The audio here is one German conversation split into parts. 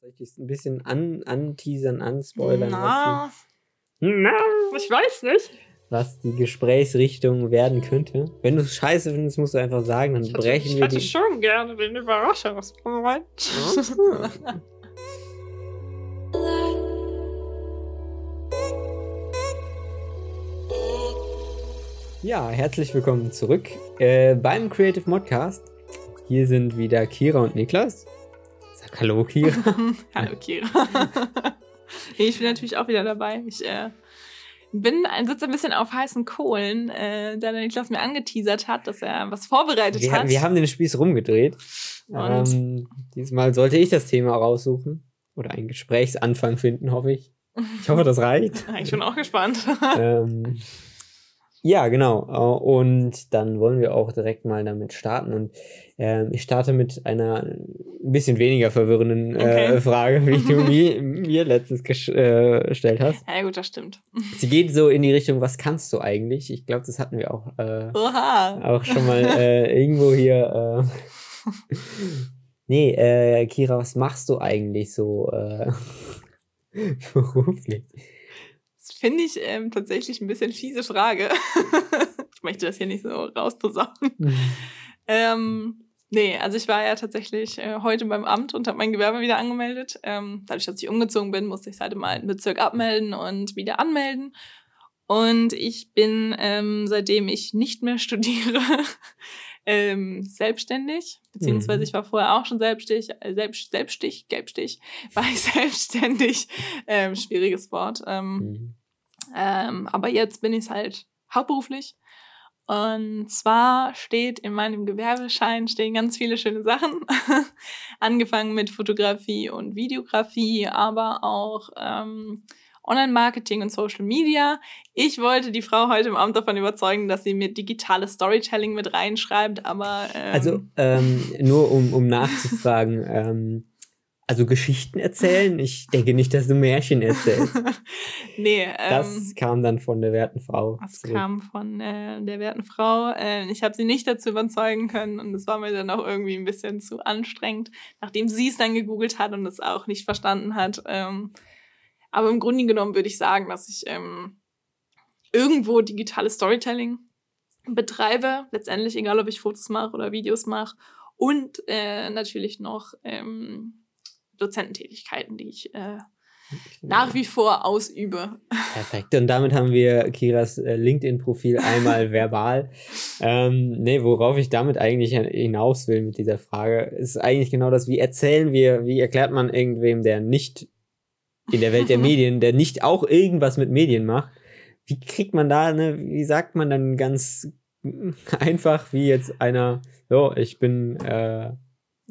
Soll ich dich ein bisschen an, anteasern, anspoilern? Na, Was, die, na, ich weiß nicht. was die Gesprächsrichtung werden könnte? Wenn du es scheiße findest, musst du einfach sagen, dann Ich hätte, brechen ich wir hätte die. schon gerne den Überraschungsmoment. Ah. Ja, herzlich willkommen zurück äh, beim Creative Modcast. Hier sind wieder Kira und Niklas. Sag Hallo, Kira. Hallo Kira. ich bin natürlich auch wieder dabei. Ich äh, bin ein, sitze ein bisschen auf heißen Kohlen, äh, da der Niklas mir angeteasert hat, dass er was vorbereitet Wir, hat. wir haben den Spieß rumgedreht. Und? Ähm, diesmal sollte ich das Thema raussuchen. Oder einen Gesprächsanfang finden, hoffe ich. Ich hoffe, das reicht. ich bin auch gespannt. ähm, ja, genau. Äh, Und dann wollen wir auch direkt mal damit starten. Und ähm, ich starte mit einer ein bisschen weniger verwirrenden äh, Okay. Frage, wie du mir, mir letztens äh, gestellt hast. ja gut, das stimmt. Sie geht so in die Richtung, was kannst du eigentlich? Ich glaube, das hatten wir auch, äh, auch schon mal äh, irgendwo hier. Äh, nee, äh, Kira, was machst du eigentlich so äh, beruflich? Finde ich ähm, tatsächlich ein bisschen fiese Frage. ich möchte das hier nicht so rausposaunen. Ähm, nee, also ich war ja tatsächlich äh, heute beim Amt und habe mein Gewerbe wieder angemeldet. Ähm, dadurch, dass ich umgezogen bin, musste ich es halt im alten Bezirk abmelden und wieder anmelden. Und ich bin, ähm, seitdem ich nicht mehr studiere, ähm, selbstständig. Beziehungsweise Mhm. ich war vorher auch schon selbstständig, äh, selbst, selbststich, gelbstich, war ich selbstständig. Ähm, schwieriges Wort. Ähm, Mhm. Ähm, aber jetzt bin ich es halt hauptberuflich. Und zwar steht in meinem Gewerbeschein stehen ganz viele schöne Sachen. Angefangen mit Fotografie und Videografie, aber auch ähm, Online-Marketing und Social Media. Ich wollte die Frau heute im Amt davon überzeugen, dass sie mir digitales Storytelling mit reinschreibt, aber ähm, Also, ähm, nur um, um nachzufragen, ähm, also Geschichten erzählen? Ich denke nicht, dass du Märchen erzählst. nee, ähm, Das kam dann von der werten Frau. Das zurück. kam von äh, der werten Frau. Äh, ich habe sie nicht dazu überzeugen können und es war mir dann auch irgendwie ein bisschen zu anstrengend, nachdem sie es dann gegoogelt hat und es auch nicht verstanden hat. Ähm, aber im Grunde genommen würde ich sagen, dass ich ähm, irgendwo digitales Storytelling betreibe. Letztendlich, egal ob ich Fotos mache oder Videos mache. Und äh, natürlich noch ähm, Dozententätigkeiten, die ich äh, nach wie vor ausübe. Perfekt. Und damit haben wir Kiras äh, LinkedIn-Profil einmal verbal. Ähm, nee, worauf ich damit eigentlich hinaus will mit dieser Frage, ist eigentlich genau das, wie erzählen wir, wie erklärt man irgendwem, der nicht in der Welt der Medien, der nicht auch irgendwas mit Medien macht, wie kriegt man da, ne, wie sagt man dann ganz einfach, wie jetzt einer, so, ich bin, äh,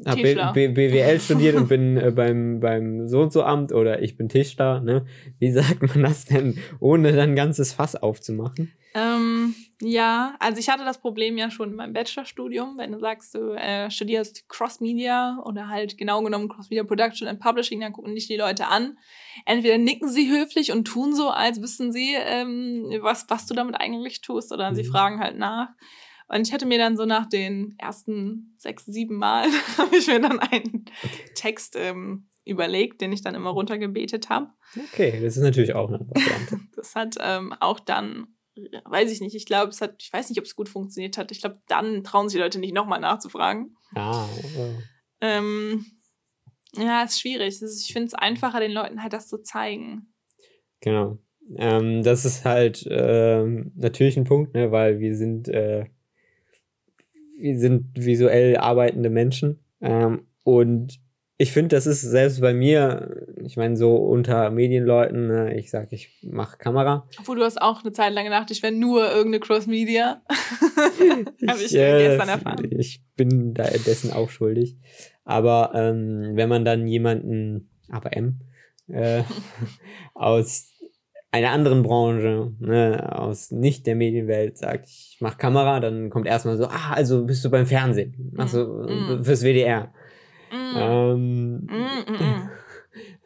hab B Tischler. B BWL studiert und bin äh, beim, beim so und so Amt oder ich bin Tischler, ne? Wie sagt man das denn, ohne dann ein ganzes Fass aufzumachen? Ähm, ja, also ich hatte das Problem ja schon in meinem Bachelorstudium. Wenn du sagst, du äh, studierst Cross-Media oder halt genau genommen Cross-Media Production and Publishing, dann gucken dich die Leute an. Entweder nicken sie höflich und tun so, als wüssten sie, ähm, was, was du damit eigentlich tust, oder sie Mhm. fragen halt nach. Und ich hatte mir dann so nach den ersten sechs, sieben Mal, habe ich mir dann einen Text ähm, überlegt, den ich dann immer runtergebetet habe. Okay, das ist natürlich auch eine Variante. Das hat ähm, auch dann, weiß ich nicht, ich glaube, es hat, ich weiß nicht, ob es gut funktioniert hat. Ich glaube, dann trauen sich die Leute nicht nochmal nachzufragen. ah, äh, Ähm, ja, ist schwierig. Ist, ich finde es einfacher, den Leuten halt das zu zeigen. genau. Ähm, das ist halt ähm, natürlich ein Punkt, ne, weil wir sind, äh, wir sind visuell arbeitende Menschen. Ähm, und ich finde, das ist selbst bei mir, ich meine, so unter Medienleuten, ne, ich sag, ich mache Kamera. Obwohl du hast auch eine Zeit lang gedacht, ich wäre nur irgendeine Cross-Media. Habe ich äh, gestern erfahren. Ich bin da dessen auch schuldig. Aber ähm, wenn man dann jemanden, aber M, äh, aus einer anderen Branche, ne, aus nicht der Medienwelt sagt, ich mache Kamera, dann kommt erstmal so, ah, also bist du beim Fernsehen, machst du Mm. äh, fürs WDR. Mm. Ähm, Mm.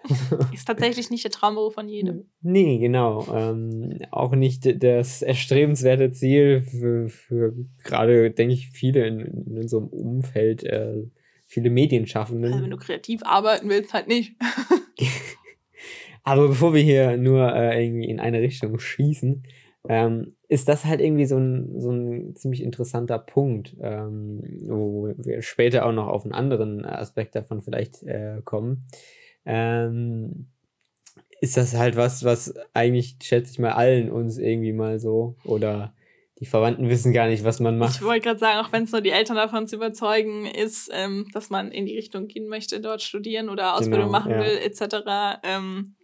Ist tatsächlich nicht der Traumberuf von jedem. Nee, genau. Ähm, auch nicht das erstrebenswerte Ziel für, für gerade, denke ich, viele in, in unserem Umfeld, äh, viele Medienschaffenden. Also wenn du kreativ arbeiten willst, halt nicht. Aber bevor wir hier nur äh, irgendwie in eine Richtung schießen, ähm, ist das halt irgendwie so ein, so ein ziemlich interessanter Punkt, ähm, wo wir später auch noch auf einen anderen Aspekt davon vielleicht äh, kommen. Ähm, ist das halt was, was eigentlich, schätze ich mal, allen uns irgendwie mal so oder die Verwandten wissen gar nicht, was man macht. Ich wollte gerade sagen, auch wenn es nur die Eltern davon zu überzeugen ist, ähm, dass man in die Richtung gehen möchte, dort studieren oder Ausbildung genau, machen ja. will, etc. Ähm,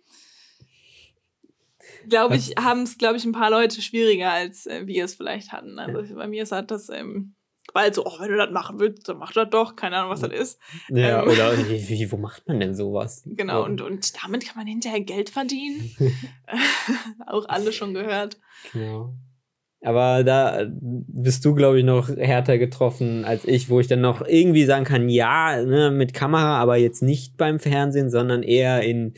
glaube ich, haben es, glaube ich, ein paar Leute schwieriger, als äh, wir es vielleicht hatten. Also ja. bei mir ist halt das, ähm, weil so, oh, wenn du das machen willst, dann mach das doch. Keine Ahnung, was das ist. Ja, ähm, oder wie, wie, wo macht man denn sowas? Genau, und, und damit kann man hinterher Geld verdienen. Auch alle schon gehört. Genau. Aber da bist du, glaube ich, noch härter getroffen als ich, wo ich dann noch irgendwie sagen kann, ja, ne, mit Kamera, aber jetzt nicht beim Fernsehen, sondern eher in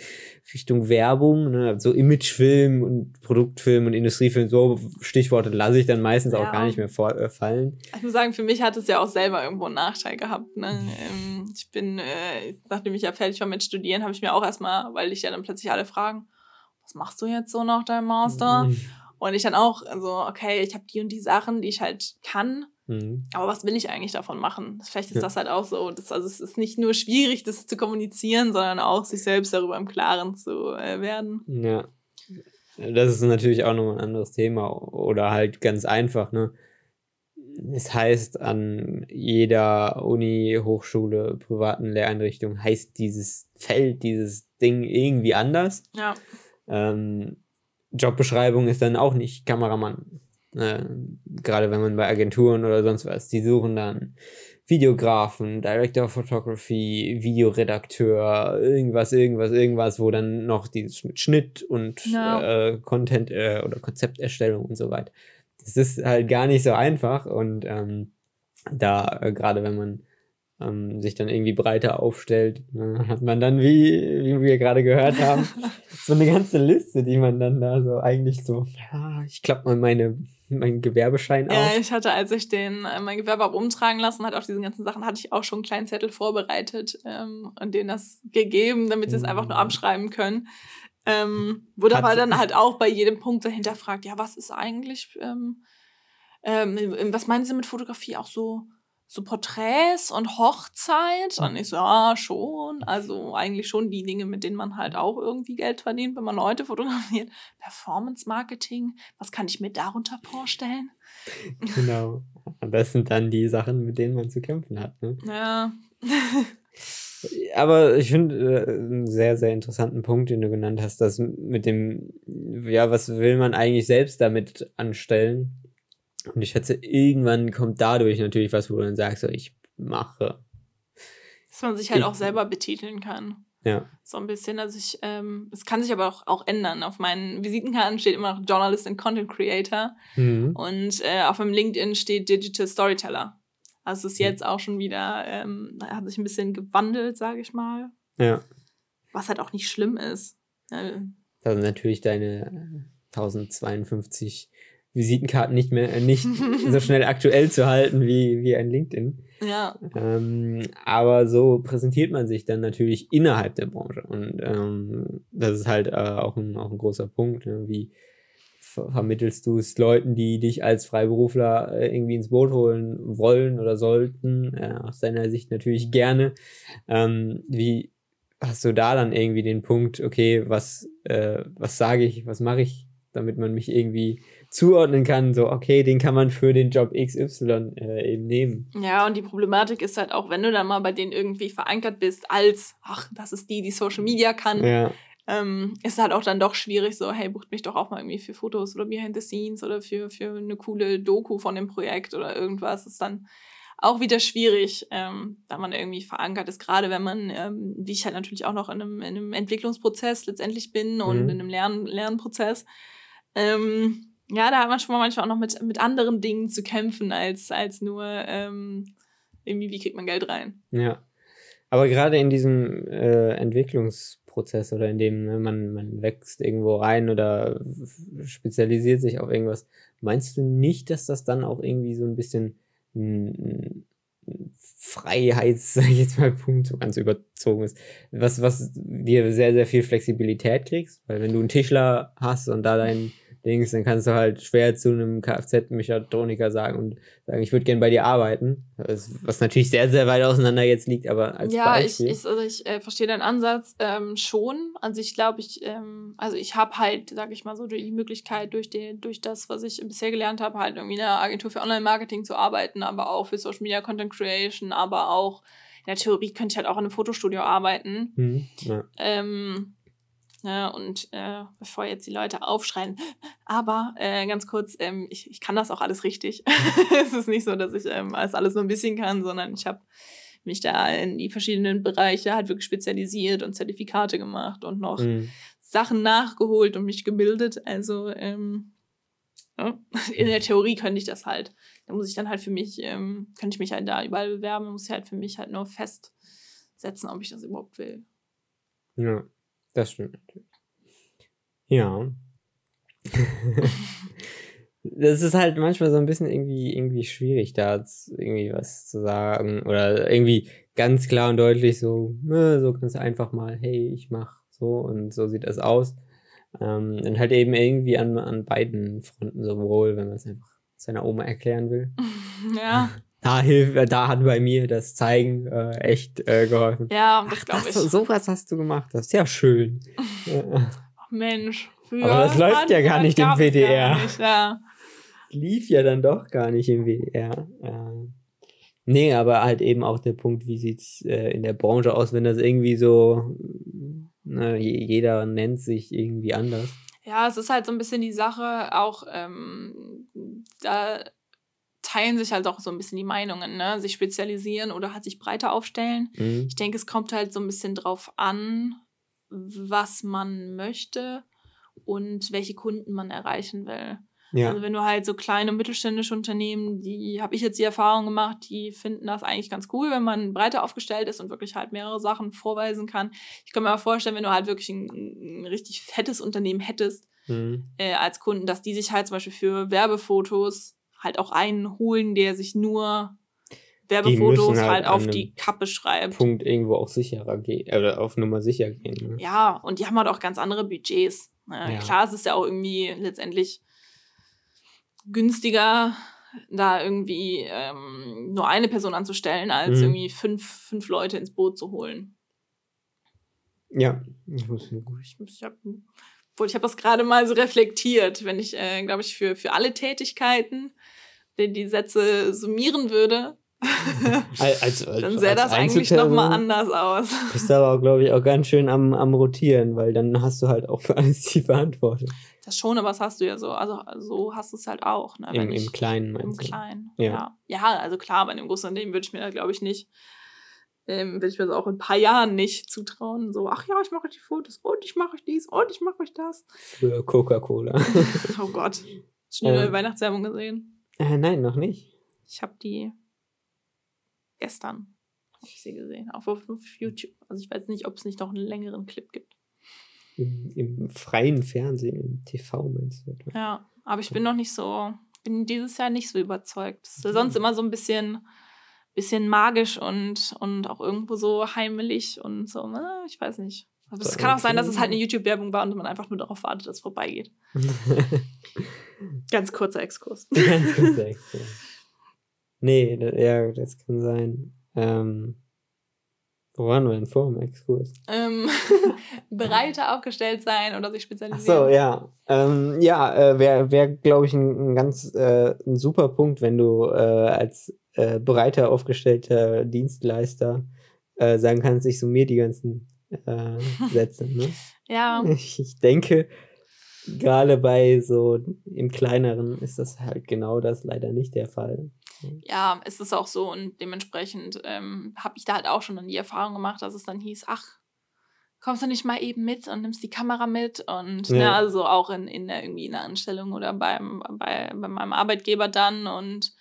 Richtung Werbung, ne, so Imagefilm und Produktfilm und Industriefilm, so Stichworte lasse ich dann meistens ja. auch gar nicht mehr vorfallen. Äh, ich muss sagen, für mich hat es ja auch selber irgendwo einen Nachteil gehabt. Ne? Ähm, ich bin, äh, nachdem ich ja fertig war mit Studieren, habe ich mir auch erstmal, weil ich ja dann plötzlich alle fragen, was machst du jetzt so nach deinem Master? Mhm. Und ich dann auch, also, okay, ich habe die und die Sachen, die ich halt kann. Mhm. Aber was will ich eigentlich davon machen? Vielleicht ist ja. das halt auch so. Das, also es ist nicht nur schwierig, das zu kommunizieren, sondern auch sich selbst darüber im Klaren zu äh, werden. Ja. Das ist natürlich auch nochmal ein anderes Thema. Oder halt ganz einfach, ne? Es heißt an jeder Uni, Hochschule, privaten Lehreinrichtung heißt dieses Feld, dieses Ding irgendwie anders. Ja. Ähm, Jobbeschreibung ist dann auch nicht Kameramann. Äh, Gerade wenn man bei Agenturen oder sonst was, die suchen dann Videografen, Director of Photography, Videoredakteur, irgendwas, irgendwas, irgendwas, wo dann noch dieses mit Schnitt und no. äh, Content äh, oder Konzepterstellung und so weiter. Das ist halt gar nicht so einfach und ähm, da, äh, gerade wenn man ähm, sich dann irgendwie breiter aufstellt, ne, hat man dann, wie, wie wir gerade gehört haben, so eine ganze Liste, die man dann da so eigentlich so, ja, ich klappe mal meine, meinen Gewerbeschein auf. Ja, ich hatte, als ich den, äh, mein Gewerbe habe umtragen lassen, hat auch diese ganzen Sachen, hatte ich auch schon einen kleinen Zettel vorbereitet ähm, und denen das gegeben, damit sie es einfach nur mhm. abschreiben können. Ähm, wurde aber dann halt auch bei jedem Punkt dahinter fragt, ja, was ist eigentlich, ähm, ähm, was meinen Sie mit Fotografie auch so so Porträts und Hochzeit. Und ich so, ja, schon. Also eigentlich schon die Dinge, mit denen man halt auch irgendwie Geld verdient, wenn man Leute fotografiert. Performance Marketing, was kann ich mir darunter vorstellen? Genau. Das sind dann die Sachen, mit denen man zu kämpfen hat. Ne? Ja. Aber ich finde äh, einen sehr, sehr interessanten Punkt, den du genannt hast, dass mit dem, ja, was will man eigentlich selbst damit anstellen? Und ich schätze, irgendwann kommt dadurch natürlich was, wo du dann sagst, so, ich mache. Dass man sich halt ich, auch selber betiteln kann. Ja. So ein bisschen. Also ich, ähm, es kann sich aber auch, auch ändern. Auf meinen Visitenkarten steht immer noch Journalist and Content Creator. Mhm. Und äh, auf meinem LinkedIn steht Digital Storyteller. Also es ist jetzt auch schon wieder, ähm, hat sich ein bisschen gewandelt, sage ich mal. Ja. Was halt auch nicht schlimm ist. Äh, also natürlich deine 1052 Visitenkarten nicht mehr äh, nicht so schnell aktuell zu halten wie, wie ein LinkedIn. Ja. Ähm, aber so präsentiert man sich dann natürlich innerhalb der Branche. Und ähm, das ist halt äh, auch, ein, auch ein großer Punkt. Ne? Wie ver vermittelst du es Leuten, die dich als Freiberufler äh, irgendwie ins Boot holen wollen oder sollten? Äh, aus deiner Sicht natürlich gerne. Ähm, wie hast du da dann irgendwie den Punkt, okay, was, äh, was sage ich, was mache ich, damit man mich irgendwie zuordnen kann, so, okay, den kann man für den Job XY äh, eben nehmen. Ja, und die Problematik ist halt auch, wenn du dann mal bei denen irgendwie verankert bist, als, ach, das ist die, die Social Media kann, ja. ähm, ist halt auch dann doch schwierig, so, hey, bucht mich doch auch mal irgendwie für Fotos oder Behind the Scenes oder für, für eine coole Doku von dem Projekt oder irgendwas, ist dann auch wieder schwierig, ähm, da man irgendwie verankert ist, gerade wenn man, ähm, wie ich halt natürlich auch noch in einem, in einem Entwicklungsprozess letztendlich bin und mhm. in einem Lern Lernprozess. Ähm, ja, da hat man schon mal manchmal auch noch mit, mit anderen Dingen zu kämpfen, als, als nur ähm, irgendwie, wie kriegt man Geld rein. Ja. Aber gerade in diesem äh, Entwicklungsprozess oder in dem ne, man, man wächst irgendwo rein oder spezialisiert sich auf irgendwas, meinst du nicht, dass das dann auch irgendwie so ein bisschen Freiheits, sag ich jetzt mal, Punkt so ganz überzogen ist. Was, was dir sehr, sehr viel Flexibilität kriegst, weil wenn du einen Tischler hast und da dein Dings, dann kannst du halt schwer zu einem Kfz-Mechatroniker sagen und sagen, ich würde gerne bei dir arbeiten. Was natürlich sehr, sehr weit auseinander jetzt liegt, aber als ja, Beispiel. Ja, ich, ich, also ich äh, verstehe deinen Ansatz ähm, schon. Also ich glaube, ich, ähm, also ich habe halt, sag ich mal so, die Möglichkeit durch, den, durch das, was ich bisher gelernt habe, halt irgendwie in einer Agentur für Online-Marketing zu arbeiten, aber auch für Social Media Content Creation, aber auch in der Theorie könnte ich halt auch in einem Fotostudio arbeiten. Mhm, ja. ähm, Ne? Und äh, bevor jetzt die Leute aufschreien, aber äh, ganz kurz, ähm, ich, ich kann das auch alles richtig. es ist nicht so, dass ich ähm, alles, alles nur ein bisschen kann, sondern ich habe mich da in die verschiedenen Bereiche halt wirklich spezialisiert und Zertifikate gemacht und noch mhm. Sachen nachgeholt und mich gebildet. Also ähm, ja, in der Theorie könnte ich das halt. Da muss ich dann halt für mich, ähm, könnte ich mich halt da überall bewerben, muss ich halt für mich halt nur festsetzen, ob ich das überhaupt will. Ja. Das stimmt natürlich. Ja. das ist halt manchmal so ein bisschen irgendwie, irgendwie schwierig, da irgendwie was zu sagen. Oder irgendwie ganz klar und deutlich so, ne, so ganz einfach mal, hey, ich mach so und so sieht das aus. Ähm, und halt eben irgendwie an, an beiden Fronten sowohl, wenn man es einfach seiner Oma erklären will. Ja da hilft, äh, da hat bei mir das Zeigen äh, echt äh, geholfen. Ja, das glaube ich. So was hast du gemacht, das ist ja schön. Ach Mensch, Aber das läuft ja gar nicht im WDR. Nicht, ja. Lief ja dann doch gar nicht im WDR. Ja. Nee, aber halt eben auch der Punkt, wie sieht's äh, in der Branche aus, wenn das irgendwie so, ne, jeder nennt sich irgendwie anders. Ja, es ist halt so ein bisschen die Sache, auch ähm, da teilen sich halt auch so ein bisschen die Meinungen, ne? Sich spezialisieren oder halt sich breiter aufstellen. Mhm. Ich denke, es kommt halt so ein bisschen drauf an, was man möchte und welche Kunden man erreichen will. Ja. Also wenn du halt so kleine mittelständische Unternehmen, die habe ich jetzt die Erfahrung gemacht, die finden das eigentlich ganz cool, wenn man breiter aufgestellt ist und wirklich halt mehrere Sachen vorweisen kann. Ich kann mir aber vorstellen, wenn du halt wirklich ein, ein richtig fettes Unternehmen hättest mhm. äh, als Kunden, dass die sich halt zum Beispiel für Werbefotos halt auch einen holen, der sich nur Werbefotos halt, halt auf die Kappe schreibt. Punkt irgendwo auch sicherer gehen, oder auf Nummer sicher gehen. Ne? Ja, und die haben halt auch ganz andere Budgets. Ne? Ja. Klar, es ist ja auch irgendwie letztendlich günstiger, da irgendwie ähm, nur eine Person anzustellen, als mhm. irgendwie fünf, fünf Leute ins Boot zu holen. Ja, ich muss ich, ich habe ich hab das gerade mal so reflektiert, wenn ich, äh, glaube ich, für, für alle Tätigkeiten die, die Sätze summieren würde, als, als, dann sähe das eigentlich nochmal anders aus. Bist aber auch, glaube ich, auch ganz schön am, am Rotieren, weil dann hast du halt auch für alles die Verantwortung. Das schon, aber das hast du ja so. Also so hast du es halt auch. Ne? Im, ich, Im Kleinen meinst Im du? Kleinen, ja. ja. ja. also klar, bei einem großen Unternehmen würde ich mir da, glaube ich, nicht, ähm, würde ich mir das auch in ein paar Jahren nicht zutrauen. So, ach ja, ich mache die Fotos und ich mache dies und ich mache euch das. Für Coca-Cola. oh Gott. Schon eine ähm, Weihnachtswerbung gesehen? Äh, nein, noch nicht. Ich habe die gestern habe ich sie gesehen, auch auf, YouTube. Also ich weiß nicht, ob es nicht noch einen längeren Clip gibt. Im, Im, freien Fernsehen, im TV meinst du? Etwa? Ja, aber ich bin noch nicht so, bin dieses Jahr nicht so überzeugt. Das ist ja sonst immer so ein bisschen, bisschen magisch und, und auch irgendwo so heimelig und so, ne? ich weiß nicht. Aber es kann auch sein, dass es halt eine YouTube-Werbung war und man einfach nur darauf wartet, dass es vorbeigeht. Ganz kurzer Exkurs. Ganz kurzer Exkurs. Nee, ja, das kann sein. Ähm, wo waren wir denn vor dem Exkurs? Ähm, breiter aufgestellt sein oder sich spezialisieren. Ach so, ja. Ähm, ja, äh, wäre, wär, glaube ich, ein, ein ganz äh, ein super Punkt, wenn du äh, als äh, breiter aufgestellter Dienstleister äh, sagen kannst, ich summiere die ganzen äh, Sätze. Ne? ja. Ich, denke, gerade bei so im kleineren ist das halt genau das leider nicht der Fall. Ja, es ist auch so und dementsprechend ähm, habe ich da halt auch schon dann die Erfahrung gemacht, dass es dann hieß, ach, kommst du nicht mal eben mit und nimmst die Kamera mit und ne, ja. ne, also auch in, in der, irgendwie in der Anstellung oder beim, bei, bei meinem Arbeitgeber dann und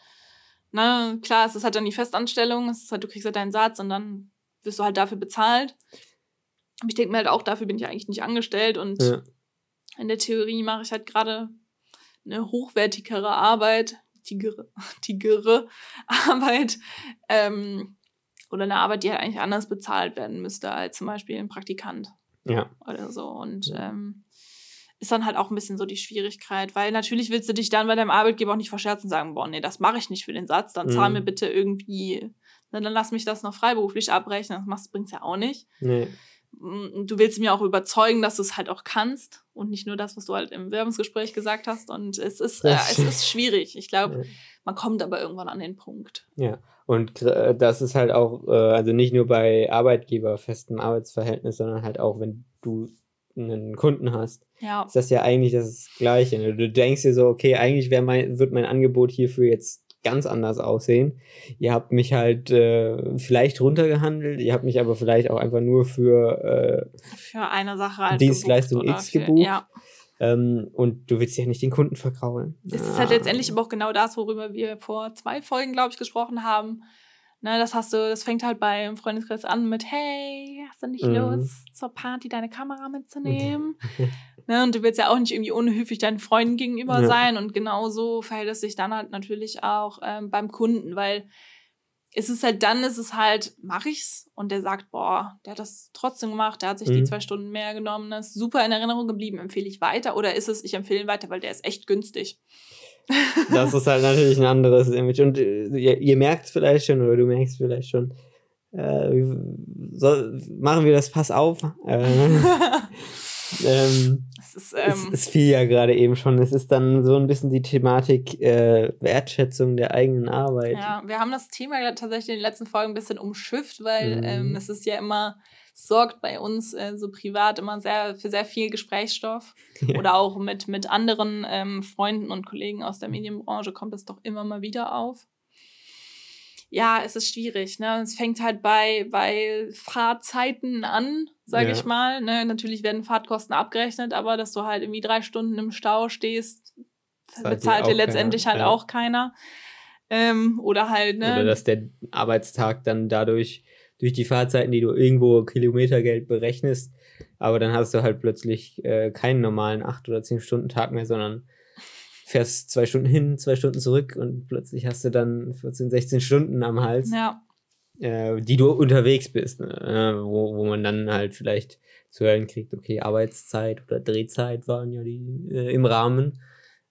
ne, klar, es ist halt dann die Festanstellung, es ist halt, du kriegst halt deinen Satz und dann wirst du halt dafür bezahlt. Aber ich denke mir halt auch, dafür bin ich eigentlich nicht angestellt und ja in der Theorie mache ich halt gerade eine hochwertigere Arbeit, tigere, tigere Arbeit ähm, oder eine Arbeit, die halt eigentlich anders bezahlt werden müsste als zum Beispiel ein Praktikant. Ja. Oder so. Und ähm, ist dann halt auch ein bisschen so die Schwierigkeit, weil natürlich willst du dich dann bei deinem Arbeitgeber auch nicht verscherzen und sagen, boah, nee, das mache ich nicht für den Satz, dann zahl Mhm. mir bitte irgendwie, na, dann lass mich das noch freiberuflich abrechnen, das machst, bringt's ja auch nicht. Nee. Du willst mir auch überzeugen, dass du es halt auch kannst und nicht nur das, was du halt im Werbungsgespräch gesagt hast. Und es ist, äh, es ist schwierig. Ich glaube, man kommt aber irgendwann an den Punkt. Ja, und gr- das ist halt auch, äh, also nicht nur bei Arbeitgeber festem Arbeitsverhältnis, sondern halt auch, wenn du einen Kunden hast, Ja. ist das ja eigentlich das Gleiche. ne? Du denkst dir so, okay, eigentlich mein, wird mein Angebot hierfür jetzt ganz anders aussehen. Ihr habt mich halt äh, vielleicht runtergehandelt, ihr habt mich aber vielleicht auch einfach nur für äh, Für eine Sache halt Dienstleistung gebucht X für- gebucht. Ja. ähm, und du willst ja nicht den Kunden verkraulen. Es ist halt letztendlich aber auch genau das, worüber wir vor zwei Folgen, glaube ich, gesprochen haben. Ne, das hast du, das fängt halt beim Freundeskreis an mit, hey, hast du nicht Mhm. Lust, zur Party deine Kamera mitzunehmen? ne, und du willst ja auch nicht irgendwie unhöflich deinen Freunden gegenüber Ja. sein. Und genauso verhält es sich dann halt natürlich auch ähm, beim Kunden, weil es ist halt dann, ist es halt, mach ich's? Und der sagt, boah, der hat das trotzdem gemacht, der hat sich die Mhm. zwei Stunden mehr genommen, das ist super in Erinnerung geblieben, empfehle ich weiter? Oder ist es, ich empfehle ihn weiter, weil der ist echt günstig? Das ist halt natürlich ein anderes Image. Und äh, ihr, ihr merkt es vielleicht schon, oder du merkst vielleicht schon, äh, soll, machen wir das Fass auf. Äh, ähm, Es ist, es, ähm, es fiel ja gerade eben schon. Es ist dann so ein bisschen die Thematik äh, Wertschätzung der eigenen Arbeit. ja, wir haben das Thema ja tatsächlich in den letzten Folgen ein bisschen umschifft, weil Mhm. ähm, es ist ja immer, sorgt bei uns äh, so privat immer sehr für sehr viel Gesprächsstoff. Ja. Oder auch mit, mit anderen ähm, Freunden und Kollegen aus der Medienbranche kommt es doch immer mal wieder auf. Ja, es ist schwierig. Ne? Es fängt halt bei, bei Fahrzeiten an, sage Ja. ich mal. Ne? Natürlich werden Fahrtkosten abgerechnet, aber dass du halt irgendwie drei Stunden im Stau stehst, bezahlt dir letztendlich keiner, halt ja. auch keiner. Ähm, oder halt, ne? Oder dass der Arbeitstag dann dadurch, durch die Fahrzeiten, die du irgendwo Kilometergeld berechnest, aber dann hast du halt plötzlich äh, keinen normalen 8- oder 10-Stunden-Tag mehr, sondern fährst zwei Stunden hin, zwei Stunden zurück und plötzlich hast du dann 14, 16 Stunden am Hals, ja, äh, die du unterwegs bist, ne? äh, wo, wo man dann halt vielleicht zu hören kriegt, okay, Arbeitszeit oder Drehzeit waren ja die äh, im Rahmen.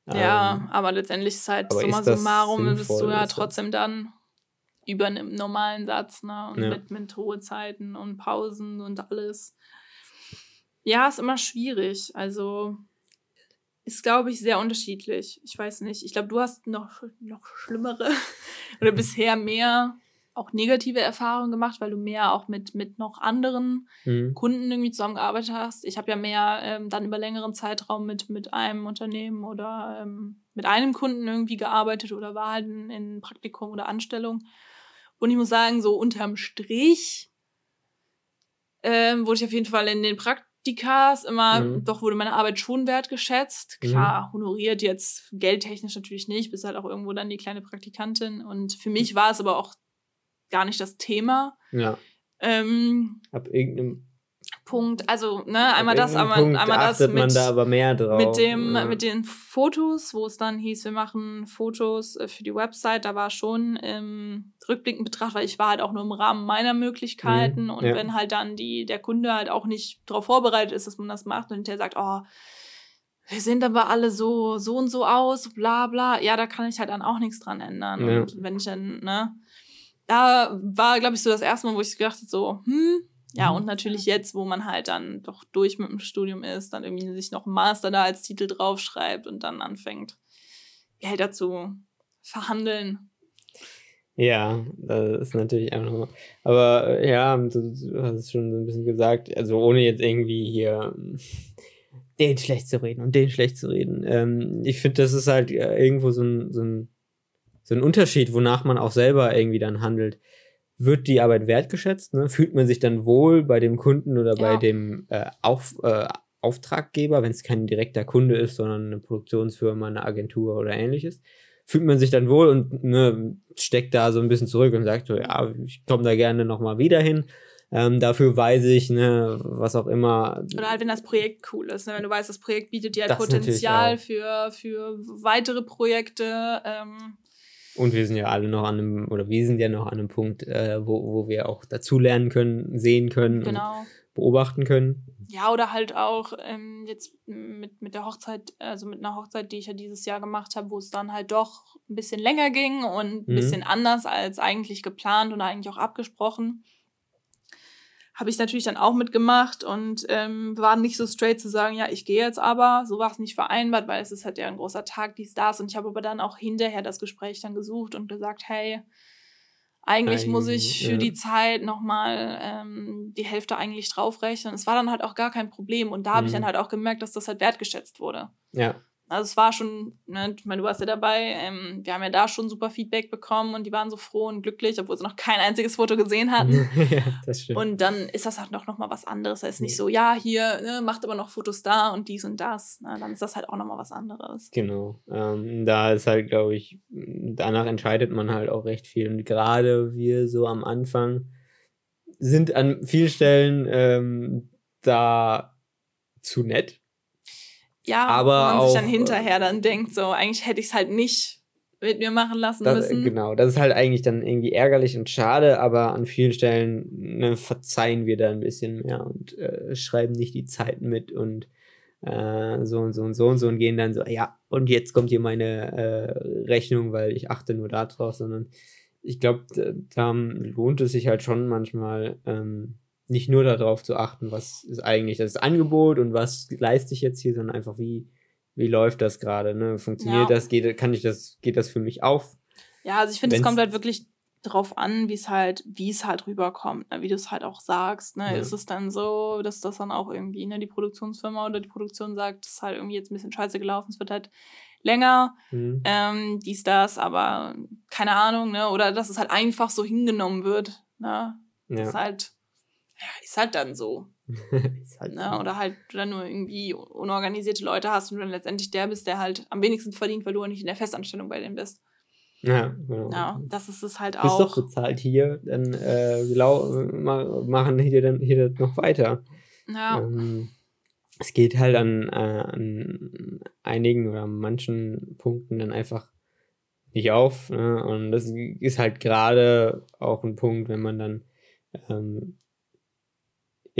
ja, Ähm, aber letztendlich ist halt summa summarum bist du ja trotzdem dann über einem normalen Satz, ne? Und Ja. mit, mit Ruhezeiten und Pausen und alles. Ja, ist immer schwierig. Also ist, glaube ich, sehr unterschiedlich. Ich weiß nicht. Ich glaube, du hast noch, noch schlimmere oder bisher mehr auch negative Erfahrungen gemacht, weil du mehr auch mit, mit noch anderen mhm. Kunden irgendwie zusammengearbeitet hast. Ich habe ja mehr ähm, dann über längeren Zeitraum mit, mit einem Unternehmen oder ähm, mit einem Kunden irgendwie gearbeitet oder war halt in, in Praktikum oder Anstellung. Und ich muss sagen, so unterm Strich ähm, wurde ich auf jeden Fall in den Praktikas immer, Mhm. doch wurde meine Arbeit schon wertgeschätzt. Mhm. Klar, honoriert jetzt geldtechnisch natürlich nicht, bist halt auch irgendwo dann die kleine Praktikantin. Und für mich war es aber auch gar nicht das Thema. Ja, Ähm, ab irgendeinem Punkt, also ne, einmal das, einmal, Punkt einmal das achtet man mit, da aber mehr drauf. mit dem, ja. mit den Fotos, wo es dann hieß, wir machen Fotos äh, für die Website, da war schon ähm, rückblickend betrachtet, weil ich war halt auch nur im Rahmen meiner Möglichkeiten Mhm, und ja. wenn halt dann die, der Kunde halt auch nicht darauf vorbereitet ist, dass man das macht und der sagt, oh, wir sehen aber alle so, so und so aus, bla bla, ja, da kann ich halt dann auch nichts dran ändern. Ja. Und wenn ich dann, ne, da war, glaube ich, so das erste Mal, wo ich gedacht habe, so, hm, ja, Mhm. und natürlich jetzt, wo man halt dann doch durch mit dem Studium ist, dann irgendwie sich noch Master da als Titel draufschreibt und dann anfängt, Gelder zu verhandeln. Ja, das ist natürlich einfach nochmal. Aber äh, ja, du, du hast es schon so ein bisschen gesagt, also ohne jetzt irgendwie hier den schlecht zu reden und den schlecht zu reden. Ähm, ich finde, das ist halt äh, irgendwo so ein, so, ein, so ein Unterschied, wonach man auch selber irgendwie dann handelt. Wird die Arbeit wertgeschätzt? Ne? Fühlt man sich dann wohl bei dem Kunden oder bei Ja. dem äh, Auf, äh, Auftraggeber, wenn es kein direkter Kunde ist, sondern eine Produktionsfirma, eine Agentur oder ähnliches? Fühlt man sich dann wohl und ne, steckt da so ein bisschen zurück und sagt so, ja, ich komme da gerne nochmal wieder hin. Ähm, dafür weiß ich, ne, was auch immer. Oder halt, wenn das Projekt cool ist. Ne? Wenn du weißt, das Projekt bietet dir halt Das Potenzial für, für weitere Projekte. Ähm, Und wir sind ja alle noch an einem, oder wir sind ja noch an einem Punkt, äh, wo, wo wir auch dazulernen können, sehen können genau. und beobachten können. Ja, oder halt auch ähm, jetzt mit, mit der Hochzeit, also mit einer Hochzeit, die ich ja dieses Jahr gemacht habe, wo es dann halt doch ein bisschen länger ging und ein mhm. bisschen anders als eigentlich geplant und eigentlich auch abgesprochen habe ich natürlich dann auch mitgemacht und ähm, war nicht so straight zu sagen, ja, ich gehe jetzt aber. So war es nicht vereinbart, weil es ist halt ja ein großer Tag, dies, das. Und ich habe aber dann auch hinterher das Gespräch dann gesucht und gesagt, hey, eigentlich Ein, muss ich für ja. die Zeit nochmal ähm, die Hälfte eigentlich draufrechnen. Es war dann halt auch gar kein Problem. Und da habe mhm. ich dann halt auch gemerkt, dass das halt wertgeschätzt wurde. Ja. Also es war schon, ne, ich meine, du warst ja dabei, ähm, wir haben ja da schon super Feedback bekommen und die waren so froh und glücklich, obwohl sie noch kein einziges Foto gesehen hatten. ja, das stimmt. Und dann ist das halt noch, noch mal was anderes. Da ist nicht so, ja, hier, ne, macht aber noch Fotos da und dies und das. Na, dann ist das halt auch noch mal was anderes. Genau. Ähm, da ist halt, glaube ich, danach entscheidet man halt auch recht viel. Und gerade wir so am Anfang sind an vielen Stellen ähm, da zu nett ja, aber man auch, sich dann hinterher dann denkt, so, eigentlich hätte ich es halt nicht mit mir machen lassen das, müssen. Genau, das ist halt eigentlich dann irgendwie ärgerlich und schade, aber an vielen Stellen ne, verzeihen wir da ein bisschen mehr und äh, schreiben nicht die Zeiten mit und äh, so und so und so und so und gehen dann so, ja, und jetzt kommt hier meine äh, Rechnung, weil ich achte nur darauf, sondern ich glaube, da lohnt es sich halt schon manchmal, ähm, nicht nur darauf zu achten, was ist eigentlich das Angebot und was leiste ich jetzt hier, sondern einfach wie, wie läuft das gerade, ne? Funktioniert ja. das, geht, kann ich das, geht das für mich auf? Ja, also ich finde, es kommt halt wirklich drauf an, wie es halt, wie es halt rüberkommt, ne? wie du es halt auch sagst. Ne? Ja. Ist es dann so, dass das dann auch irgendwie, ne, die Produktionsfirma oder die Produktion sagt, es ist halt irgendwie jetzt ein bisschen scheiße gelaufen, es wird halt länger, mhm. ähm, dies, das, aber keine Ahnung, ne? Oder dass es halt einfach so hingenommen wird. Ne? Ja. Das ist halt ja, ist halt dann so. halt ne? Oder halt du dann nur irgendwie unorganisierte Leute hast und du dann letztendlich der bist, der halt am wenigsten verdient, weil du nicht in der Festanstellung bei denen bist. Ja, genau. Ja, das ist es halt auch. Du bist doch bezahlt hier, dann äh, machen hier dann hier noch weiter. Ja. Ähm, es geht halt an, äh, an einigen oder manchen Punkten dann einfach nicht auf. Ne? Und das ist halt gerade auch ein Punkt, wenn man dann ähm,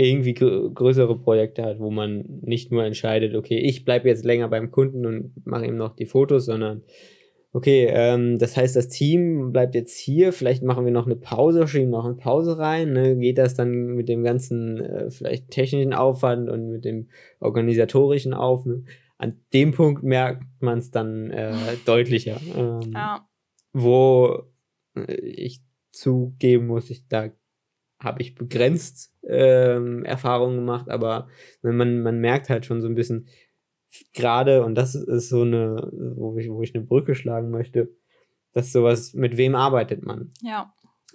irgendwie größere Projekte hat, wo man nicht nur entscheidet, okay, ich bleibe jetzt länger beim Kunden und mache ihm noch die Fotos, sondern okay, ähm, das heißt, das Team bleibt jetzt hier, vielleicht machen wir noch eine Pause, schieben noch eine Pause rein, ne? geht das dann mit dem ganzen äh, vielleicht technischen Aufwand und mit dem organisatorischen auf. Ne? An dem Punkt merkt man es dann äh, deutlicher, ähm, ja. wo äh, ich zugeben muss, ich da habe ich begrenzt ähm, Erfahrungen gemacht, aber man, man merkt halt schon so ein bisschen, gerade, und das ist so eine, wo ich, wo ich eine Brücke schlagen möchte, dass sowas, mit wem arbeitet man? Ja.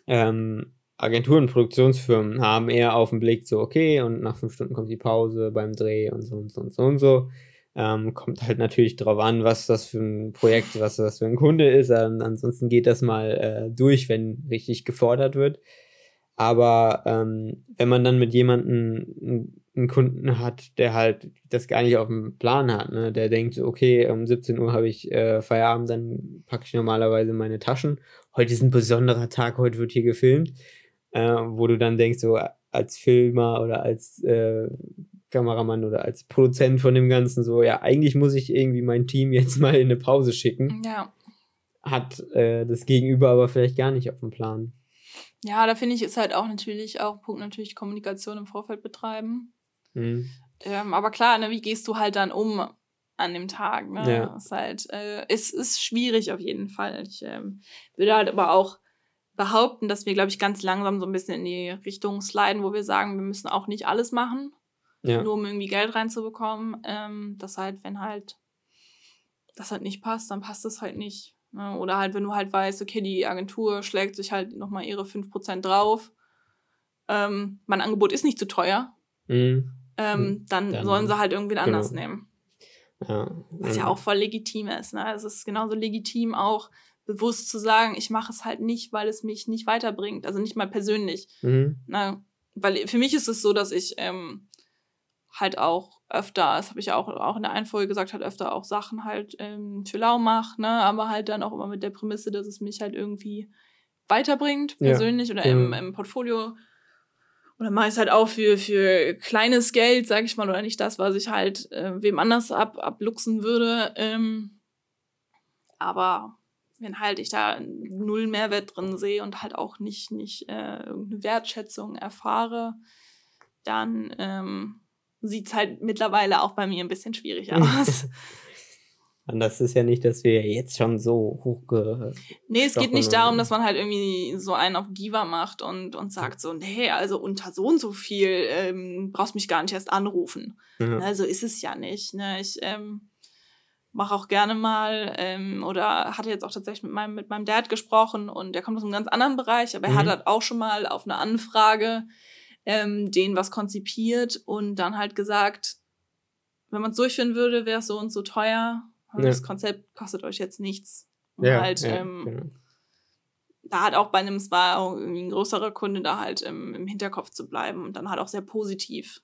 Ähm, Agenturen, Produktionsfirmen haben eher auf den Blick so, okay, und nach fünf Stunden kommt die Pause beim Dreh und so und so und so und so. Ähm, kommt halt natürlich drauf an, was das für ein Projekt, was das für ein Kunde ist. Ähm, ansonsten geht das mal äh, durch, wenn richtig gefordert wird. Aber ähm, wenn man dann mit jemandem einen Kunden hat, der halt das gar nicht auf dem Plan hat, ne? der denkt, okay, um 17 Uhr habe ich äh, Feierabend, dann packe ich normalerweise meine Taschen. Heute ist ein besonderer Tag, heute wird hier gefilmt, äh, wo du dann denkst, so als Filmer oder als äh, Kameramann oder als Produzent von dem Ganzen, so, ja, eigentlich muss ich irgendwie mein Team jetzt mal in eine Pause schicken. Ja. Hat äh, das Gegenüber aber vielleicht gar nicht auf dem Plan. Ja, da finde ich, ist halt auch natürlich auch Punkt natürlich Kommunikation im Vorfeld betreiben. Mhm. Ähm, aber klar, ne, wie gehst du halt dann um an dem Tag? Ne? Ja. Ist halt, äh, ist, ist schwierig auf jeden Fall. Ich ähm, würde halt aber auch behaupten, dass wir, glaube ich, ganz langsam so ein bisschen in die Richtung sliden, wo wir sagen, wir müssen auch nicht alles machen, ja. nur um irgendwie Geld reinzubekommen. Ähm, das halt, wenn halt das halt nicht passt, dann passt es halt nicht. Ne? Oder halt, wenn du halt weißt, okay, die Agentur schlägt sich halt nochmal ihre 5% drauf. Ähm, mein Angebot ist nicht zu teuer. Mhm. Ähm, mhm. dann, dann, sollen sie halt irgendwen genau. anders nehmen. Ja. Was ja auch voll legitim ist. Ne? Es ist genauso legitim, auch bewusst zu sagen, ich mache es halt nicht, weil es mich nicht weiterbringt. Also nicht mal persönlich. Mhm. Ne? Weil für mich ist es so, dass ich ähm, halt auch öfter, das habe ich ja auch, auch in der einen Folge gesagt, halt öfter auch Sachen halt ähm, für lau mache, ne? aber halt dann auch immer mit der Prämisse, dass es mich halt irgendwie weiterbringt, persönlich ja. oder im, mhm. im Portfolio. Oder mache ich es halt auch für, für kleines Geld, sage ich mal, oder nicht das, was ich halt äh, wem anders ab, abluchsen würde. Ähm, aber wenn halt ich da null Mehrwert drin sehe und halt auch nicht, nicht äh, irgendeine Wertschätzung erfahre, dann ähm, sieht es halt mittlerweile auch bei mir ein bisschen schwierig aus. Und das ist ja nicht, dass wir jetzt schon so hochge. Nee, es geht nicht darum, dass man halt irgendwie so einen auf Diva macht und, und sagt so, nee, also unter so und so viel ähm, brauchst mich gar nicht erst anrufen. Mhm. Also ist es ja nicht. Ne? Ich ähm, mache auch gerne mal ähm, oder hatte jetzt auch tatsächlich mit meinem, mit meinem Dad gesprochen und der kommt aus einem ganz anderen Bereich, aber mhm. er hat halt auch schon mal auf eine Anfrage ähm, denen was konzipiert und dann halt gesagt, wenn man es durchführen würde, wäre es so und so teuer. Ja. Das Konzept kostet euch jetzt nichts. Und ja, halt, ja, ähm, genau. da hat auch bei einem, es war auch ein größerer Kunde, da halt ähm, im Hinterkopf zu bleiben und dann halt auch sehr positiv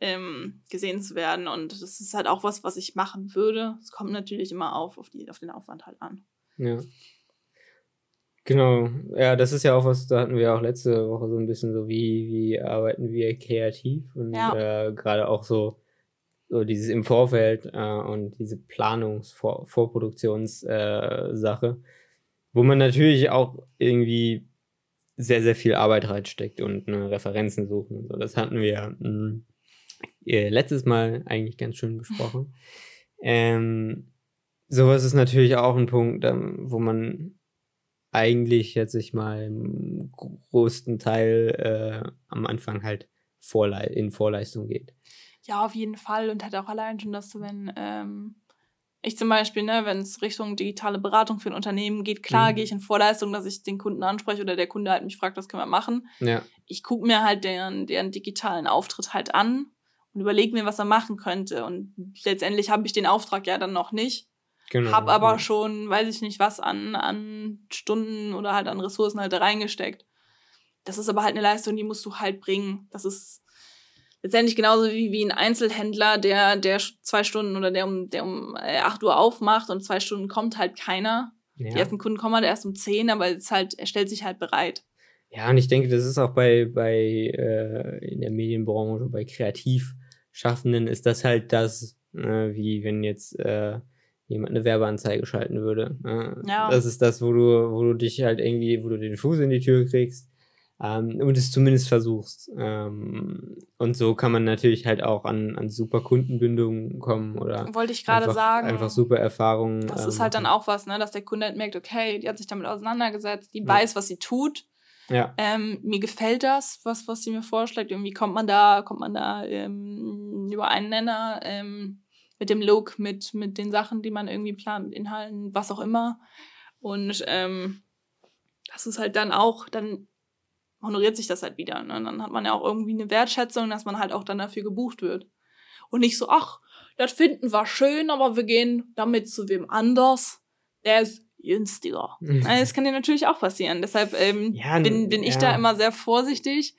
ähm, gesehen zu werden. Und das ist halt auch was, was ich machen würde. Es kommt natürlich immer auf, auf, die, auf den Aufwand halt an. Ja. Genau, ja, das ist ja auch was, da hatten wir auch letzte Woche so ein bisschen so, wie, wie arbeiten wir kreativ und ja. äh, gerade auch so, so dieses im Vorfeld äh, und diese Planungs-, Vor Vorproduktionssache, äh, wo man natürlich auch irgendwie sehr, sehr viel Arbeit reinsteckt und ne, Referenzen suchen und so. Das hatten wir mh, hm, äh, letztes Mal eigentlich ganz schön besprochen. ähm, sowas ist natürlich auch ein Punkt, ähm, wo man eigentlich jetzt sich mal im größten Teil äh, am Anfang halt Vorle in Vorleistung geht. Ja, auf jeden Fall. Und hat auch allein schon, dass du, wenn ähm, ich zum Beispiel, ne, wenn es Richtung digitale Beratung für ein Unternehmen geht, klar mhm. gehe ich in Vorleistung, dass ich den Kunden anspreche oder der Kunde halt mich fragt, was können wir machen. Ja. Ich gucke mir halt deren, deren digitalen Auftritt halt an und überlege mir, was er machen könnte. Und letztendlich habe ich den Auftrag ja dann noch nicht. Genau. Hab aber ja. schon, weiß ich nicht, was an, an Stunden oder halt an Ressourcen halt reingesteckt. Das ist aber halt eine Leistung, die musst du halt bringen. Das ist letztendlich genauso wie, wie ein Einzelhändler, der, der zwei Stunden oder der um, der um 8 äh, Uhr aufmacht und zwei Stunden kommt halt keiner. Ja. Die ersten Kunden kommen halt erst um 10, aber es halt, er stellt sich halt bereit. Ja, und ich denke, das ist auch bei, bei äh, in der Medienbranche, bei Kreativschaffenden ist das halt das, äh, wie wenn jetzt äh, jemand eine Werbeanzeige schalten würde. Ja. Das ist das, wo du, wo du dich halt irgendwie, wo du den Fuß in die Tür kriegst ähm, und es zumindest versuchst. Ähm, und so kann man natürlich halt auch an, an super Kundenbindungen kommen oder wollte ich gerade sagen. Einfach super Erfahrungen. Das ähm, ist halt dann auch was, ne, dass der Kunde halt merkt, okay, die hat sich damit auseinandergesetzt, die ja. weiß, was sie tut. Ja. Ähm, mir gefällt das, was, was sie mir vorschlägt. Irgendwie kommt man da, kommt man da über einen Nenner. Ähm, mit dem Look, mit, mit den Sachen, die man irgendwie plant, mit Inhalten, was auch immer. Und ähm, das ist halt dann auch, dann honoriert sich das halt wieder. Ne? Dann hat man ja auch irgendwie eine Wertschätzung, dass man halt auch dann dafür gebucht wird. Und nicht so, ach, das finden wir schön, aber wir gehen damit zu wem anders. Der ist günstiger. das kann dir natürlich auch passieren. Deshalb ähm, ja, bin, bin ich ja. da immer sehr vorsichtig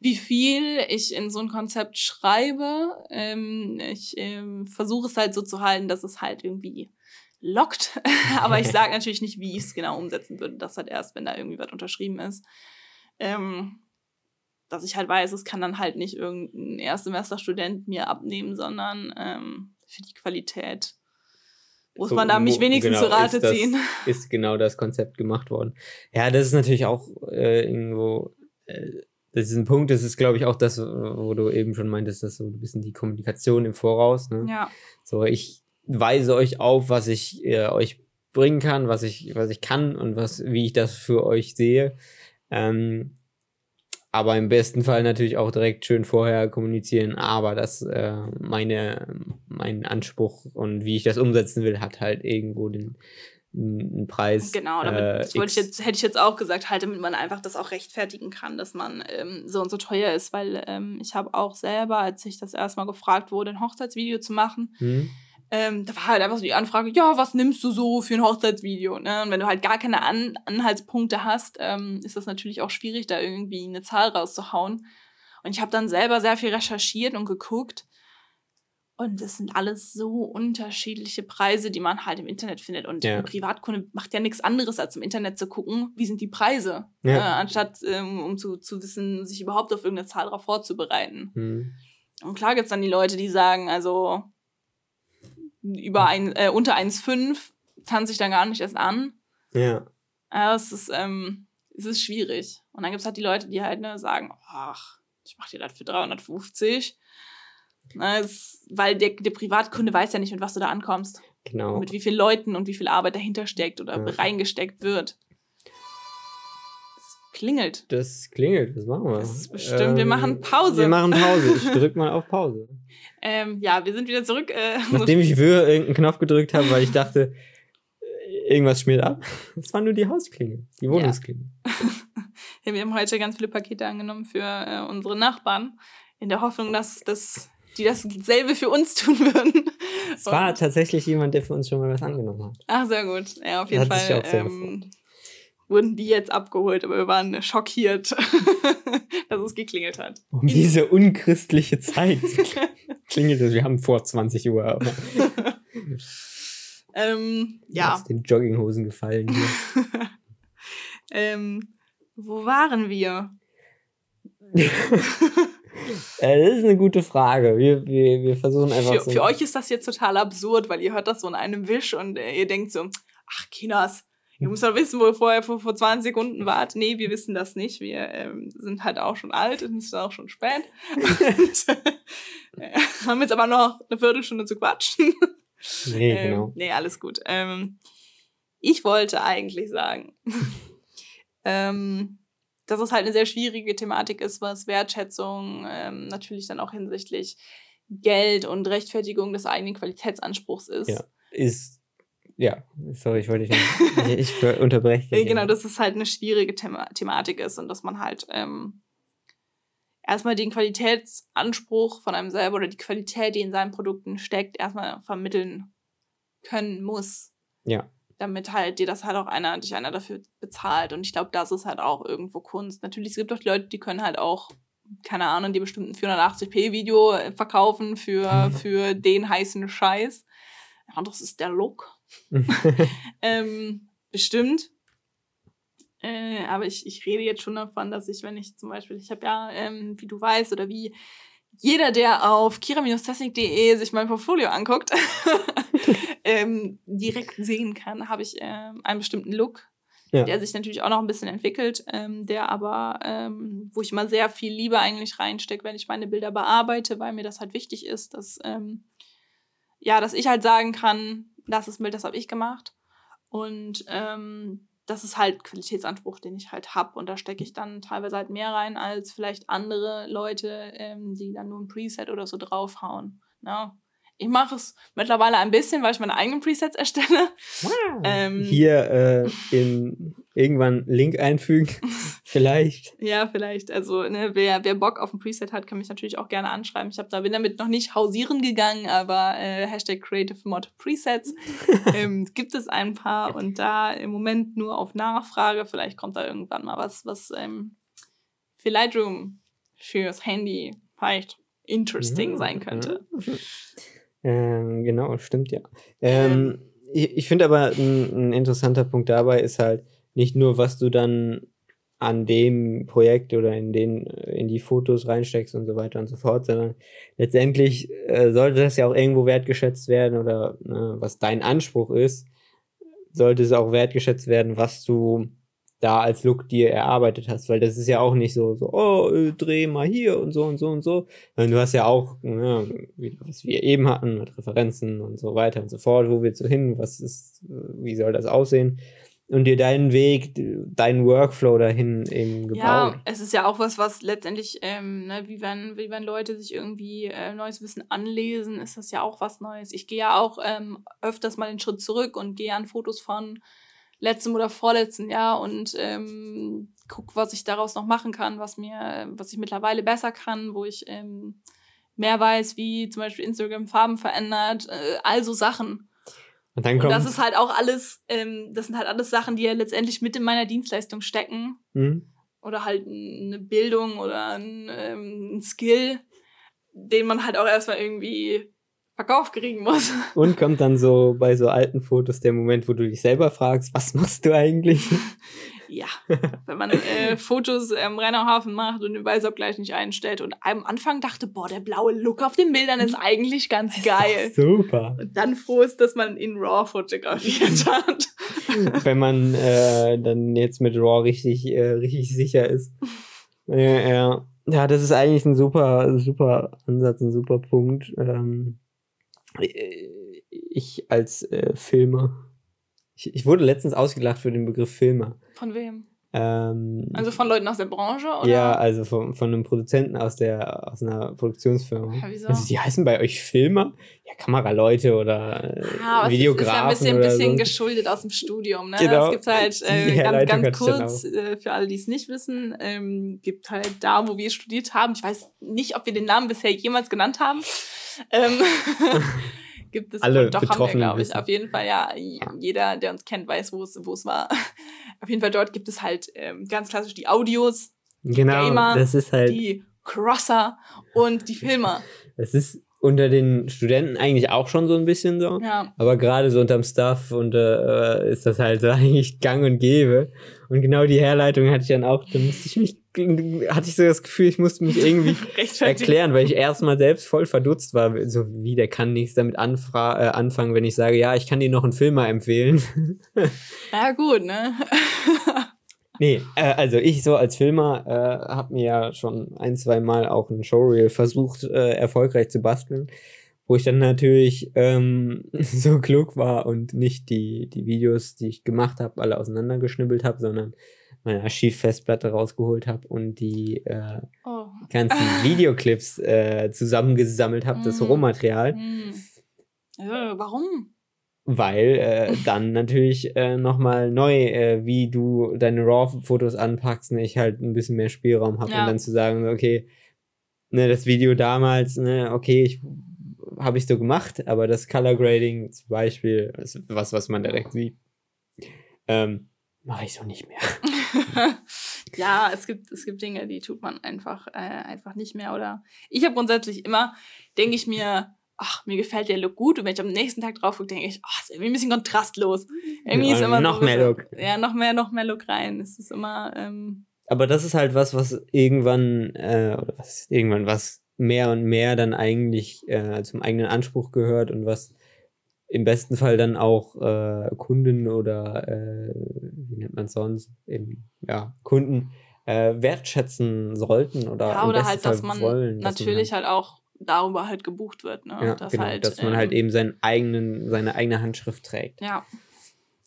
wie viel ich in so ein Konzept schreibe. Ähm, ich ähm, versuche es halt so zu halten, dass es halt irgendwie lockt. Aber ich sage natürlich nicht, wie ich es genau umsetzen würde. Das halt erst, wenn da irgendwie was unterschrieben ist. Ähm, dass ich halt weiß, es kann dann halt nicht irgendein Erstsemesterstudent mir abnehmen, sondern ähm, für die Qualität muss man da mich wenigstens genau, zu Rate ist das, ziehen. Ist genau das Konzept gemacht worden. Ja, das ist natürlich auch äh, irgendwo äh, das ist ein Punkt, das ist, glaube ich, auch das, wo du eben schon meintest, dass so ein bisschen die Kommunikation im Voraus. Ne? Ja. So, ich weise euch auf, was ich äh, euch bringen kann, was ich, was ich kann und was, wie ich das für euch sehe. Ähm, aber im besten Fall natürlich auch direkt schön vorher kommunizieren. Aber das, äh, meine, mein Anspruch und wie ich das umsetzen will, hat halt irgendwo den, einen Preis. Genau, damit, äh, wollte ich jetzt, hätte ich jetzt auch gesagt, halt, damit man einfach das auch rechtfertigen kann, dass man ähm, so und so teuer ist, weil ähm, ich habe auch selber, als ich das erstmal gefragt wurde, ein Hochzeitsvideo zu machen, mhm. ähm, da war halt einfach so die Anfrage, ja, was nimmst du so für ein Hochzeitsvideo? Ne? Und wenn du halt gar keine An Anhaltspunkte hast, ähm, ist das natürlich auch schwierig, da irgendwie eine Zahl rauszuhauen. Und ich habe dann selber sehr viel recherchiert und geguckt. Und das sind alles so unterschiedliche Preise, die man halt im Internet findet. Und Ja. ein Privatkunde macht ja nichts anderes, als im Internet zu gucken, wie sind die Preise, Ja. äh, anstatt ähm, um zu, zu wissen, sich überhaupt auf irgendeine Zahl darauf vorzubereiten. Hm. Und klar gibt's dann die Leute, die sagen, also über ein, äh, unter 1,5 tanze ich dann gar nicht erst an. Ja. Ja, es ist, ähm, es ist schwierig. Und dann gibt's halt die Leute, die halt ne, sagen, ach, ich mach dir das für 350. Na, es, weil der, der Privatkunde weiß ja nicht, mit was du da ankommst. Genau. Mit wie vielen Leuten und wie viel Arbeit dahinter steckt oder Ja. reingesteckt wird. Es klingelt. Das klingelt, was machen wir? Das ist bestimmt, wir machen Pause. Wir machen Pause. Ich drück mal auf Pause. Ähm, ja, wir sind wieder zurück. Äh, Nachdem ich für irgendeinen Knopf gedrückt habe, weil ich dachte, irgendwas schmiert ab. Das war nur die Hausklingel, die Wohnungsklingel. Ja, wir haben heute ganz viele Pakete angenommen für äh, unsere Nachbarn, in der Hoffnung, dass, dass die dasselbe für uns tun würden. Es war tatsächlich jemand, der für uns schon mal was angenommen hat. Ach, sehr gut. Ja, auf jeden Hat sich Fall auch sehr ähm, wurden die jetzt abgeholt, aber wir waren schockiert, dass es geklingelt hat. Um diese unchristliche Zeit klingelt es. Wir haben vor 20 Uhr. Aber Ähm, ja, Aus den Jogginghosen gefallen. Hier. ähm, wo waren wir? Äh, das ist eine gute Frage. Wir, wir, wir versuchen einfach Für, so. für euch ist das jetzt total absurd, weil ihr hört das so in einem Wisch und äh, ihr denkt so, ach Kinders, ihr müsst doch wissen, wo ihr vorher vor, vor 20 Sekunden wart. Nee, wir wissen das nicht. Wir ähm, sind halt auch schon alt und es ist auch schon spät. und, äh, haben jetzt aber noch eine Viertelstunde zu quatschen. Nee, Ähm, genau. nee, alles gut. Ähm, ich wollte eigentlich sagen, ähm, dass es halt eine sehr schwierige Thematik ist, was Wertschätzung ähm, natürlich dann auch hinsichtlich Geld und Rechtfertigung des eigenen Qualitätsanspruchs ist. Ja. Ist. Ja, sorry, ich wollte dich nicht. Ich, ich unterbreche dich. Genau, dass es halt eine schwierige Thema Thematik ist und dass man halt ähm, erstmal den Qualitätsanspruch von einem selber oder die Qualität, die in seinen Produkten steckt, erstmal vermitteln können muss. Ja. Damit halt dir das halt auch einer, dich einer dafür bezahlt. Und ich glaube, das ist halt auch irgendwo Kunst. Natürlich, es gibt auch die Leute, die können halt auch, keine Ahnung, die bestimmten 480p-Video verkaufen für, für den heißen Scheiß. Ja, das ist der Look. Ähm, bestimmt. Äh, aber ich, ich rede jetzt schon davon, dass ich, wenn ich zum Beispiel, ich habe ja, ähm, wie du weißt, oder wie jeder, der auf kira-technik.de sich mein Portfolio anguckt, ähm, direkt sehen kann, habe ich ähm, einen bestimmten Look, Ja. der sich natürlich auch noch ein bisschen entwickelt, ähm, der aber, ähm, wo ich immer sehr viel Liebe eigentlich reinstecke, wenn ich meine Bilder bearbeite, weil mir das halt wichtig ist, dass, ähm, ja, dass ich halt sagen kann, das ist ein Bild, das habe ich gemacht. Und ähm, das ist halt Qualitätsanspruch, den ich halt habe. Und da stecke ich dann teilweise halt mehr rein als vielleicht andere Leute, ähm, die dann nur ein Preset oder so draufhauen. Ne? Ich mache es mittlerweile ein bisschen, weil ich meine eigenen Presets erstelle. Ähm, Hier äh, in irgendwann Link einfügen. Vielleicht. Ja, vielleicht. Also, ne, wer, wer Bock auf ein Preset hat, kann mich natürlich auch gerne anschreiben. Ich hab da, bin damit noch nicht hausieren gegangen, aber äh, Hashtag Creative Mod Presets ähm, gibt es ein paar und da im Moment nur auf Nachfrage. Vielleicht kommt da irgendwann mal was, was ähm, für Lightroom fürs Handy vielleicht interesting Mhm, sein könnte. Ähm, genau, stimmt ja. Ähm, ich ich finde aber, ein, ein interessanter Punkt dabei ist halt nicht nur, was du dann an dem Projekt oder in den in die Fotos reinsteckst und so weiter und so fort, sondern letztendlich äh, sollte das ja auch irgendwo wertgeschätzt werden oder ne, was dein Anspruch ist, sollte es auch wertgeschätzt werden, was du da als Look dir erarbeitet hast, weil das ist ja auch nicht so, so oh, äh, dreh mal hier und so und so und so. Und du hast ja auch, ja, wie, was wir eben hatten, mit Referenzen und so weiter und so fort, wo willst du hin, was ist, äh, wie soll das aussehen? Und dir deinen Weg, deinen Workflow dahin eben gebaut. Ja, es ist ja auch was, was letztendlich, ähm, ne, wie, wenn, wie wenn Leute sich irgendwie äh, neues Wissen anlesen, ist das ja auch was Neues. Ich gehe ja auch ähm, öfters mal den Schritt zurück und gehe an Fotos von letztem oder vorletzten Jahr und ähm, guck, was ich daraus noch machen kann, was mir, was ich mittlerweile besser kann, wo ich ähm, mehr weiß, wie zum Beispiel Instagram Farben verändert, äh, also Sachen. Und dann Und kommt, das ist halt auch alles, ähm, das sind halt alles Sachen, die ja letztendlich mit in meiner Dienstleistung stecken. Hm, oder halt eine Bildung oder ein, ähm, ein Skill, den man halt auch erstmal irgendwie verkauft kriegen muss. Und kommt dann so bei so alten Fotos der Moment, wo du dich selber fragst, was machst du eigentlich? Ja, wenn man äh, Fotos am Rennerhafen macht und den Weißabgleich nicht einstellt und am Anfang dachte, boah, der blaue Look auf den Bildern ist eigentlich ganz ist geil. Super. Und dann froh ist, dass man in RAW fotografiert hat. wenn man äh, dann jetzt mit RAW richtig, äh, richtig sicher ist. Ja, ja. ja, das ist eigentlich ein super, super Ansatz, ein super Punkt. Ähm, ich als äh, Filmer ich, ich wurde letztens ausgelacht für den Begriff Filmer. Von wem? Ähm, also von Leuten aus der Branche? Oder? Ja, also von, von einem Produzenten aus, der, aus einer Produktionsfirma. Ja, wieso? Also die heißen bei euch Filmer? Ja, Kameraleute oder äh, ah, Videografen. Das ist ja ein bisschen, bisschen geschuldet aus dem Studium. Ne? Genau. Es gibt halt äh, ganz, ganz kurz, äh, für alle, die es nicht wissen, ähm, gibt halt da, wo wir studiert haben, ich weiß nicht, ob wir den Namen bisher jemals genannt haben. Ähm, gibt es alle doch haben wir, glaube ich. Auf jeden Fall, ja, jeder, der uns kennt, weiß, wo es wo es war. Auf jeden Fall dort gibt es halt ähm, ganz klassisch die Audios, genau, Gamer, das ist halt die Crosser und die Filmer. Das ist unter den Studenten eigentlich auch schon so ein bisschen so. Ja. Aber gerade so unterm Stuff und äh, ist das halt so eigentlich gang und gäbe. Und genau die Herleitung hatte ich dann auch, da musste ich mich, hatte ich so das Gefühl, ich musste mich irgendwie erklären, weil ich erstmal selbst voll verdutzt war. So wie, der kann nichts damit anfra äh, anfangen, wenn ich sage, ja, ich kann dir noch einen Film mal empfehlen. Ja, gut, ne? Nee, äh, also ich so als Filmer äh, habe mir ja schon ein, zwei Mal auch ein Showreel versucht, äh, erfolgreich zu basteln, wo ich dann natürlich ähm, so klug war und nicht die, die Videos, die ich gemacht habe, alle auseinandergeschnibbelt habe, sondern meine Archivfestplatte rausgeholt habe und die äh, oh. ganzen Videoclips äh, zusammengesammelt habe, mm. das Rohmaterial. Mm. Äh, warum? weil äh, dann natürlich äh, nochmal neu, äh, wie du deine RAW-Fotos anpackst, ne, ich halt ein bisschen mehr Spielraum habe ja. und dann zu sagen, okay, ne, das Video damals, ne, okay, ich habe ich so gemacht, aber das Color Grading zum Beispiel, ist was, was man direkt sieht, ähm, mache ich so nicht mehr. ja, es gibt, es gibt Dinge, die tut man einfach, äh, einfach nicht mehr. Oder ich habe grundsätzlich immer, denke ich mir, ach, mir gefällt der Look gut. Und wenn ich am nächsten Tag drauf gucke, denke ich, ach, ist irgendwie ein bisschen kontrastlos. Irgendwie ja, ist immer noch so, mehr Look. Ja, noch mehr, noch mehr Look rein. Es ist immer. Ähm, aber das ist halt was, was irgendwann, äh, oder was irgendwann, was mehr und mehr dann eigentlich äh, zum eigenen Anspruch gehört und was im besten Fall dann auch äh, Kunden oder äh, wie nennt man es sonst, eben, ja, Kunden äh, wertschätzen sollten oder ja, oder halt, dass man wollen, natürlich man halt, halt auch darüber halt gebucht wird. Ne? Ja, dass, genau, halt, dass man halt ähm, halt eben seinen eigenen, seine eigene Handschrift trägt. Ja.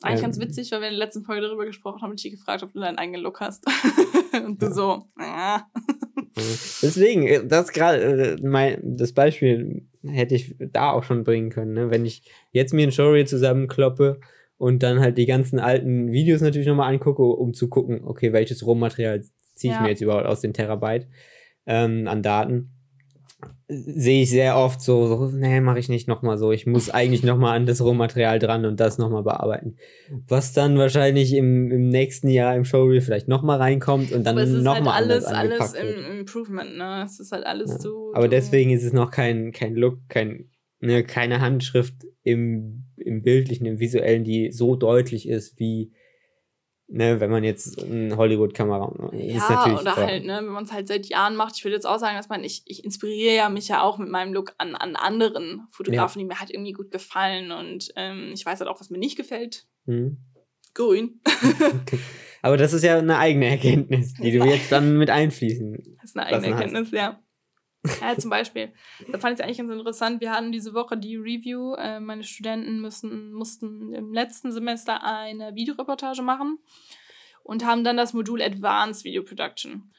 Eigentlich ähm, ganz witzig, weil wir in der letzten Folge darüber gesprochen haben und ich dich gefragt, ob du deinen eigenen Look hast. und du ja. so, ja. Deswegen, äh, das gerade, äh, mein, das Beispiel hätte ich da auch schon bringen können. Ne? Wenn ich jetzt mir ein Showreel zusammenkloppe und dann halt die ganzen alten Videos natürlich nochmal angucke, um zu gucken, okay, welches Rohmaterial ziehe ich ja. mir jetzt überhaupt aus den Terabyte ähm, an Daten sehe ich sehr oft so, so nee, mache ich nicht nochmal so. Ich muss eigentlich nochmal an das Rohmaterial dran und das nochmal bearbeiten. Was dann wahrscheinlich im, im nächsten Jahr im Showreel vielleicht nochmal reinkommt und dann nochmal halt alles, alles im Improvement, ne? Es ist halt alles ja. so. Aber deswegen ist es noch kein, kein Look, kein, ne, keine Handschrift im, im bildlichen, im visuellen, die so deutlich ist wie ne, wenn man jetzt eine Hollywood-Kamera ja, ist natürlich oder halt, ne, wenn man es halt seit Jahren macht. Ich würde jetzt auch sagen, dass man, ich, ich inspiriere ja mich ja auch mit meinem Look an, an anderen Fotografen, ja. die mir halt irgendwie gut gefallen und ähm, ich weiß halt auch, was mir nicht gefällt. Mhm. Grün. Aber das ist ja eine eigene Erkenntnis, die du jetzt dann mit einfließen. Das ist eine eigene Erkenntnis, hast. ja. Ja, zum Beispiel. Da fand ich es eigentlich ganz interessant. Wir hatten diese Woche die Review. Äh, meine Studenten müssen, mussten im letzten Semester eine Videoreportage machen und haben dann das Modul Advanced Video Production.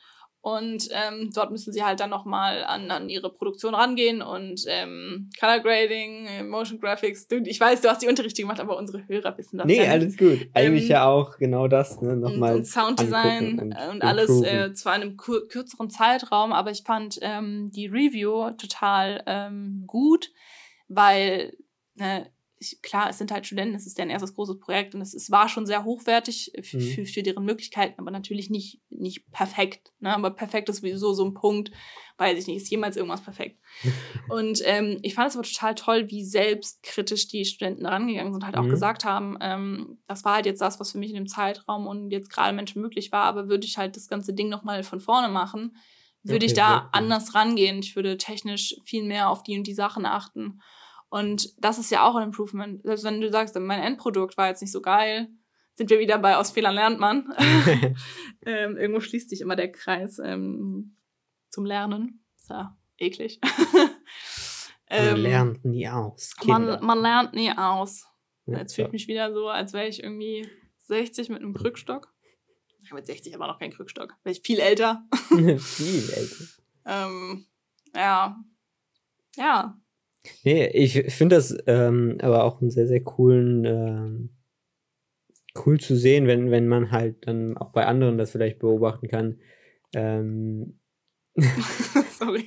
Und ähm, dort müssen sie halt dann nochmal an, an ihre Produktion rangehen und ähm, Color Grading, Motion Graphics. Du, ich weiß, du hast die Unterrichte gemacht, aber unsere Hörer wissen das nee, ja alles gut. Eigentlich ähm, ja auch genau das. Ne? Nochmal und, und Sounddesign und, und alles äh, zu einem kürzeren Zeitraum. Aber ich fand ähm, die Review total ähm, gut, weil ne, ich, klar, es sind halt Studenten, es ist deren erstes großes Projekt und es, es war schon sehr hochwertig für, Mhm. für, deren Möglichkeiten, aber natürlich nicht, nicht perfekt. Ne? Aber perfekt ist sowieso so ein Punkt, weiß ich nicht, ist jemals irgendwas perfekt. und ähm, ich fand es aber total toll, wie selbstkritisch die Studenten rangegangen sind, halt auch Mhm. gesagt haben, ähm, das war halt jetzt das, was für mich in dem Zeitraum und jetzt gerade Menschen möglich war, aber würde ich halt das ganze Ding nochmal von vorne machen, würde ich Okay, da sehr cool. anders rangehen. Ich würde technisch viel mehr auf die und die Sachen achten. Und das ist ja auch ein Improvement. Selbst wenn du sagst, mein Endprodukt war jetzt nicht so geil, sind wir wieder bei aus Fehlern lernt man. ähm, irgendwo schließt sich immer der Kreis ähm, zum Lernen. Ist ja eklig. Man Ähm, lernt nie aus. Man, man lernt nie aus. Ja, Jetzt fühle ich mich wieder so, als wäre ich irgendwie 60 mit einem Krückstock. Ich habe mit 60 aber noch keinen Krückstock. Wäre ich viel älter. Viel älter. Ähm, ja. Ja. Nee, ich finde das ähm, aber auch einen sehr, sehr coolen, ähm, cool zu sehen, wenn, wenn man halt dann auch bei anderen das vielleicht beobachten kann. Ähm, Sorry.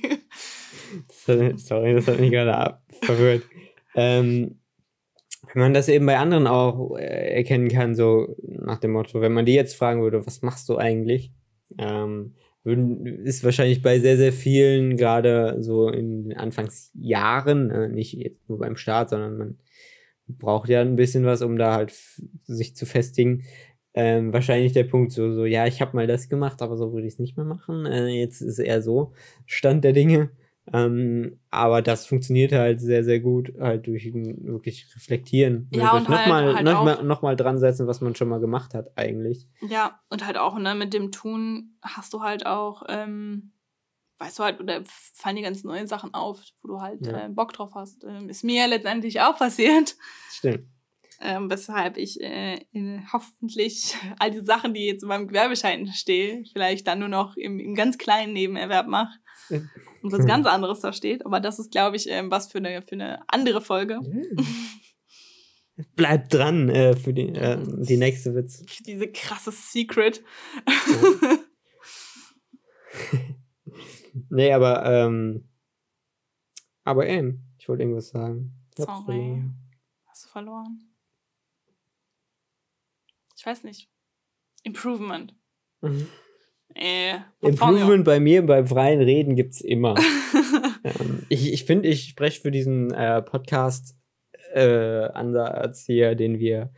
sorry, das hat mich gerade verwirrt. Ähm, wenn man das eben bei anderen auch äh, erkennen kann, so nach dem Motto, wenn man die jetzt fragen würde, was machst du eigentlich? Ähm, ist wahrscheinlich bei sehr, sehr vielen, gerade so in den Anfangsjahren, äh, nicht nur beim Start, sondern man braucht ja ein bisschen was, um da halt sich zu festigen. Ähm, wahrscheinlich der Punkt so, so, ja, ich habe mal das gemacht, aber so würde ich es nicht mehr machen. Äh, jetzt ist eher so Stand der Dinge. Ähm, aber das funktioniert halt sehr, sehr gut, halt durch ein wirklich reflektieren. Ja, und halt- nochmal halt noch noch mal dran setzen, was man schon mal gemacht hat, eigentlich. Ja, und halt auch, ne, mit dem Tun hast du halt auch, ähm, weißt du halt, oder fallen die ganz neuen Sachen auf, wo du halt Ja. äh, Bock drauf hast. Ähm, ist mir ja letztendlich auch passiert. Stimmt. Ähm, weshalb ich äh, in, hoffentlich all die Sachen, die jetzt in meinem Gewerbeschein stehen, vielleicht dann nur noch im, im ganz kleinen Nebenerwerb mache. Und was ganz anderes da steht. Aber das ist, glaube ich, ähm, was für eine, für eine andere Folge. Bleibt dran äh, für die, äh, die nächste Witz. Diese krasse Secret. Nee, aber, ähm, aber ey, ich wollte irgendwas sagen. Ich Sorry. Hast du verloren? Ich weiß nicht. Improvement. Mhm. Äh. Improvement bei mir beim freien Reden gibt's immer. ähm, ich ich finde, ich spreche für diesen äh, Podcast-Ansatz hier, den wir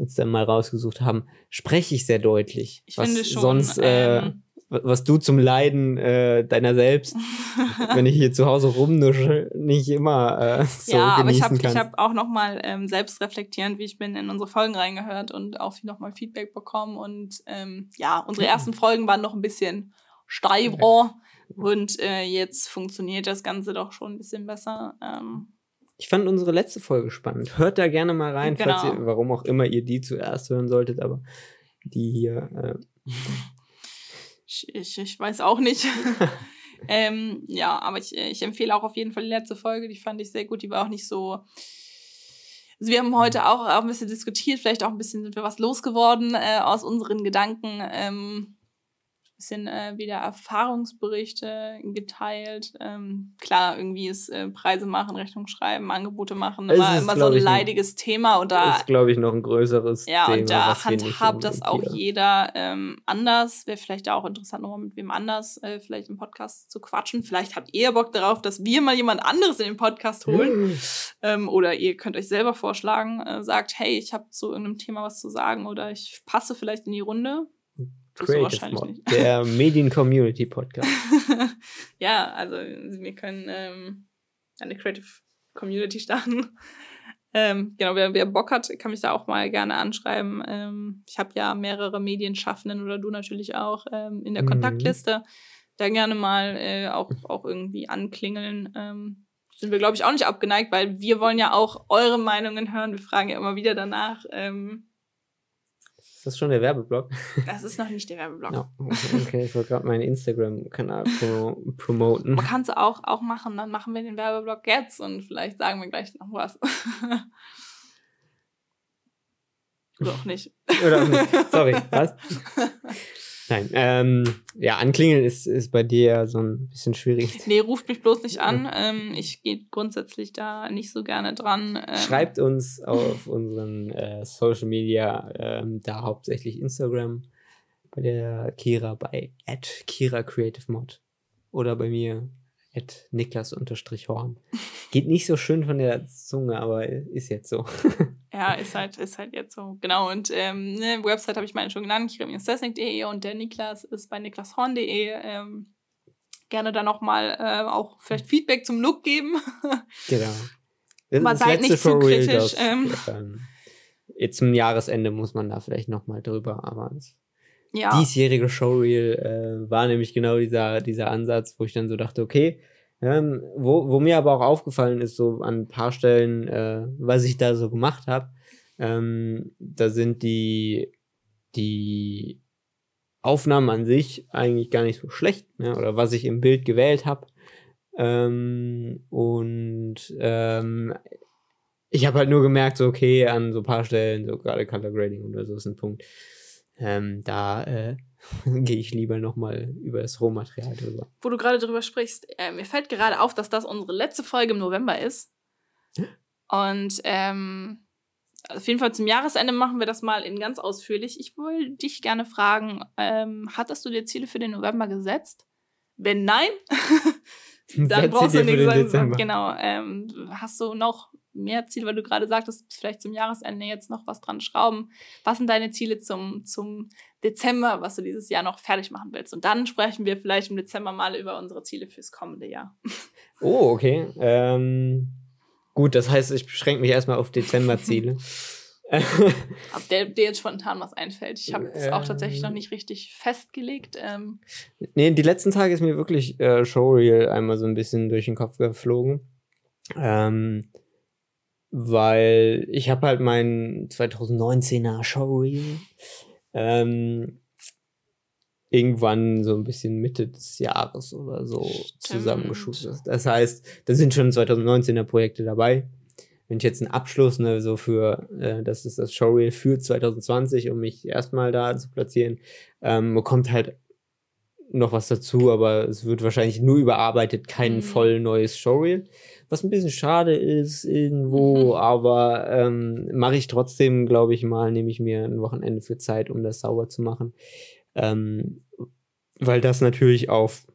uns dann mal rausgesucht haben, spreche ich sehr deutlich. Ich was finde schon. Sonst, äh, ähm, was du zum Leiden äh, deiner selbst, wenn ich hier zu Hause rumnusche, nicht immer äh, so ja, aber ich genießen habe hab auch nochmal ähm, selbst reflektierend, wie ich bin, in unsere Folgen reingehört und auch nochmal Feedback bekommen. Und ähm, ja, unsere ersten Folgen waren noch ein bisschen steifer. Und äh, jetzt funktioniert das Ganze doch schon ein bisschen besser. Ähm, Ich fand unsere letzte Folge spannend. Hört da gerne mal rein, falls Genau. ihr, warum auch immer ihr die zuerst hören solltet, aber die hier. Äh, ich, ich, ich weiß auch nicht. ähm, ja, aber ich, ich empfehle auch auf jeden Fall die letzte Folge. Die fand ich sehr gut. Die war auch nicht so. Also wir haben heute auch, auch ein bisschen diskutiert, vielleicht auch ein bisschen sind wir was losgeworden äh, aus unseren Gedanken. Ähm, bisschen äh, wieder Erfahrungsberichte geteilt. Ähm, klar, irgendwie ist äh, Preise machen, Rechnung schreiben, Angebote machen, Es immer, ist, immer so ein ich, ein- leidiges Thema. Und da ist, glaube ich, noch ein größeres ja, Thema. und da handhabt das auch jeder ähm, anders. Wäre vielleicht auch interessant, nochmal mit wem anders äh, vielleicht im Podcast zu quatschen. Vielleicht habt ihr Bock darauf, dass wir mal jemand anderes in den Podcast holen. ähm, oder ihr könnt euch selber vorschlagen, äh, sagt, hey, ich habe zu irgendeinem Thema was zu sagen oder ich passe vielleicht in die Runde. Creative wahrscheinlich Mod, nicht. der Medien-Community-Podcast. ja, also wir können ähm, eine Creative Community starten. Ähm, genau, wer, wer Bock hat, kann mich da auch mal gerne anschreiben. Ähm, ich habe ja mehrere Medienschaffenden oder du natürlich auch ähm, in der Mhm. Kontaktliste. Da gerne mal äh, auch, auch irgendwie anklingeln. Ähm, sind wir, glaube ich, auch nicht abgeneigt, weil wir wollen ja auch eure Meinungen hören. Wir fragen ja immer wieder danach. Ähm, Ist das schon der Werbeblock? das ist noch nicht der Werbeblock. Ja, okay, ich wollte gerade meinen Instagram-Kanal pro promoten. Man kann es auch, auch machen, dann machen wir den Werbeblock jetzt und vielleicht sagen wir gleich noch was. Oder auch nicht. Oder auch nicht. Sorry, was? Nein, ähm, ja, anklingeln ist, ist bei dir so ein bisschen schwierig. Nee, ruft mich bloß nicht an. Ähm, ich gehe grundsätzlich da nicht so gerne dran. Ähm, Schreibt uns auf unseren äh, Social Media, ähm, da hauptsächlich Instagram, bei der Kira bei at Kira Creative Mod oder bei mir at Niklas-Horn. Geht nicht so schön von der Zunge, aber ist jetzt so. ja, ist halt, ist halt jetzt so. Genau, und ähm, ne, Website habe ich meine schon genannt, kira-technik.de und der Niklas ist bei niklashorn.de. Ähm, gerne dann nochmal äh, auch vielleicht Feedback zum Look geben. genau. Aber seid nicht zu kritisch. Ähm, ähm, jetzt zum Jahresende muss man da vielleicht nochmal drüber, aber ja. diesjährige Showreel äh, war nämlich genau dieser, dieser Ansatz, wo ich dann so dachte, okay, ähm, wo, wo mir aber auch aufgefallen ist, so an ein paar Stellen, äh, was ich da so gemacht habe, ähm, da sind die, die Aufnahmen an sich eigentlich gar nicht so schlecht, ne? oder was ich im Bild gewählt habe. Ähm, und ähm, ich habe halt nur gemerkt, so okay, an so ein paar Stellen, so gerade Color Grading oder so ist ein Punkt, ähm, da äh, gehe ich lieber nochmal über das Rohmaterial drüber. Wo du gerade drüber sprichst, äh, mir fällt gerade auf, dass das unsere letzte Folge im November ist. Und ähm, auf jeden Fall zum Jahresende machen wir das mal in ganz ausführlich. Ich wollte dich gerne fragen, ähm, hattest du dir Ziele für den November gesetzt? Wenn nein, dann brauchst du nichts sagen. Genau. Ähm, hast du noch mehr Ziele, weil du gerade sagtest, vielleicht zum Jahresende jetzt noch was dran schrauben. Was sind deine Ziele zum, zum Dezember, was du dieses Jahr noch fertig machen willst? Und dann sprechen wir vielleicht im Dezember mal über unsere Ziele fürs kommende Jahr. Oh, okay. Ähm, gut, das heißt, ich beschränke mich erstmal auf Dezember-Ziele. Ob der, dir jetzt spontan was einfällt. Ich habe es auch tatsächlich noch nicht richtig festgelegt. Ähm. Nee, die letzten Tage ist mir wirklich äh, Showreel einmal so ein bisschen durch den Kopf geflogen. Ähm, weil ich habe halt mein 2019er Showreel ähm, irgendwann so ein bisschen Mitte des Jahres oder so zusammengeschustert. Das heißt, da sind schon 2019er Projekte dabei. Wenn ich jetzt einen Abschluss, ne, so für, äh, das ist das Showreel für 2020, um mich erstmal da zu platzieren, ähm, bekommt halt noch was dazu, aber es wird wahrscheinlich nur überarbeitet, kein mhm. voll neues Showreel was ein bisschen schade ist irgendwo, mhm. aber ähm, mache ich trotzdem, glaube ich mal, nehme ich mir ein Wochenende für Zeit, um das sauber zu machen. Ähm, weil das natürlich auf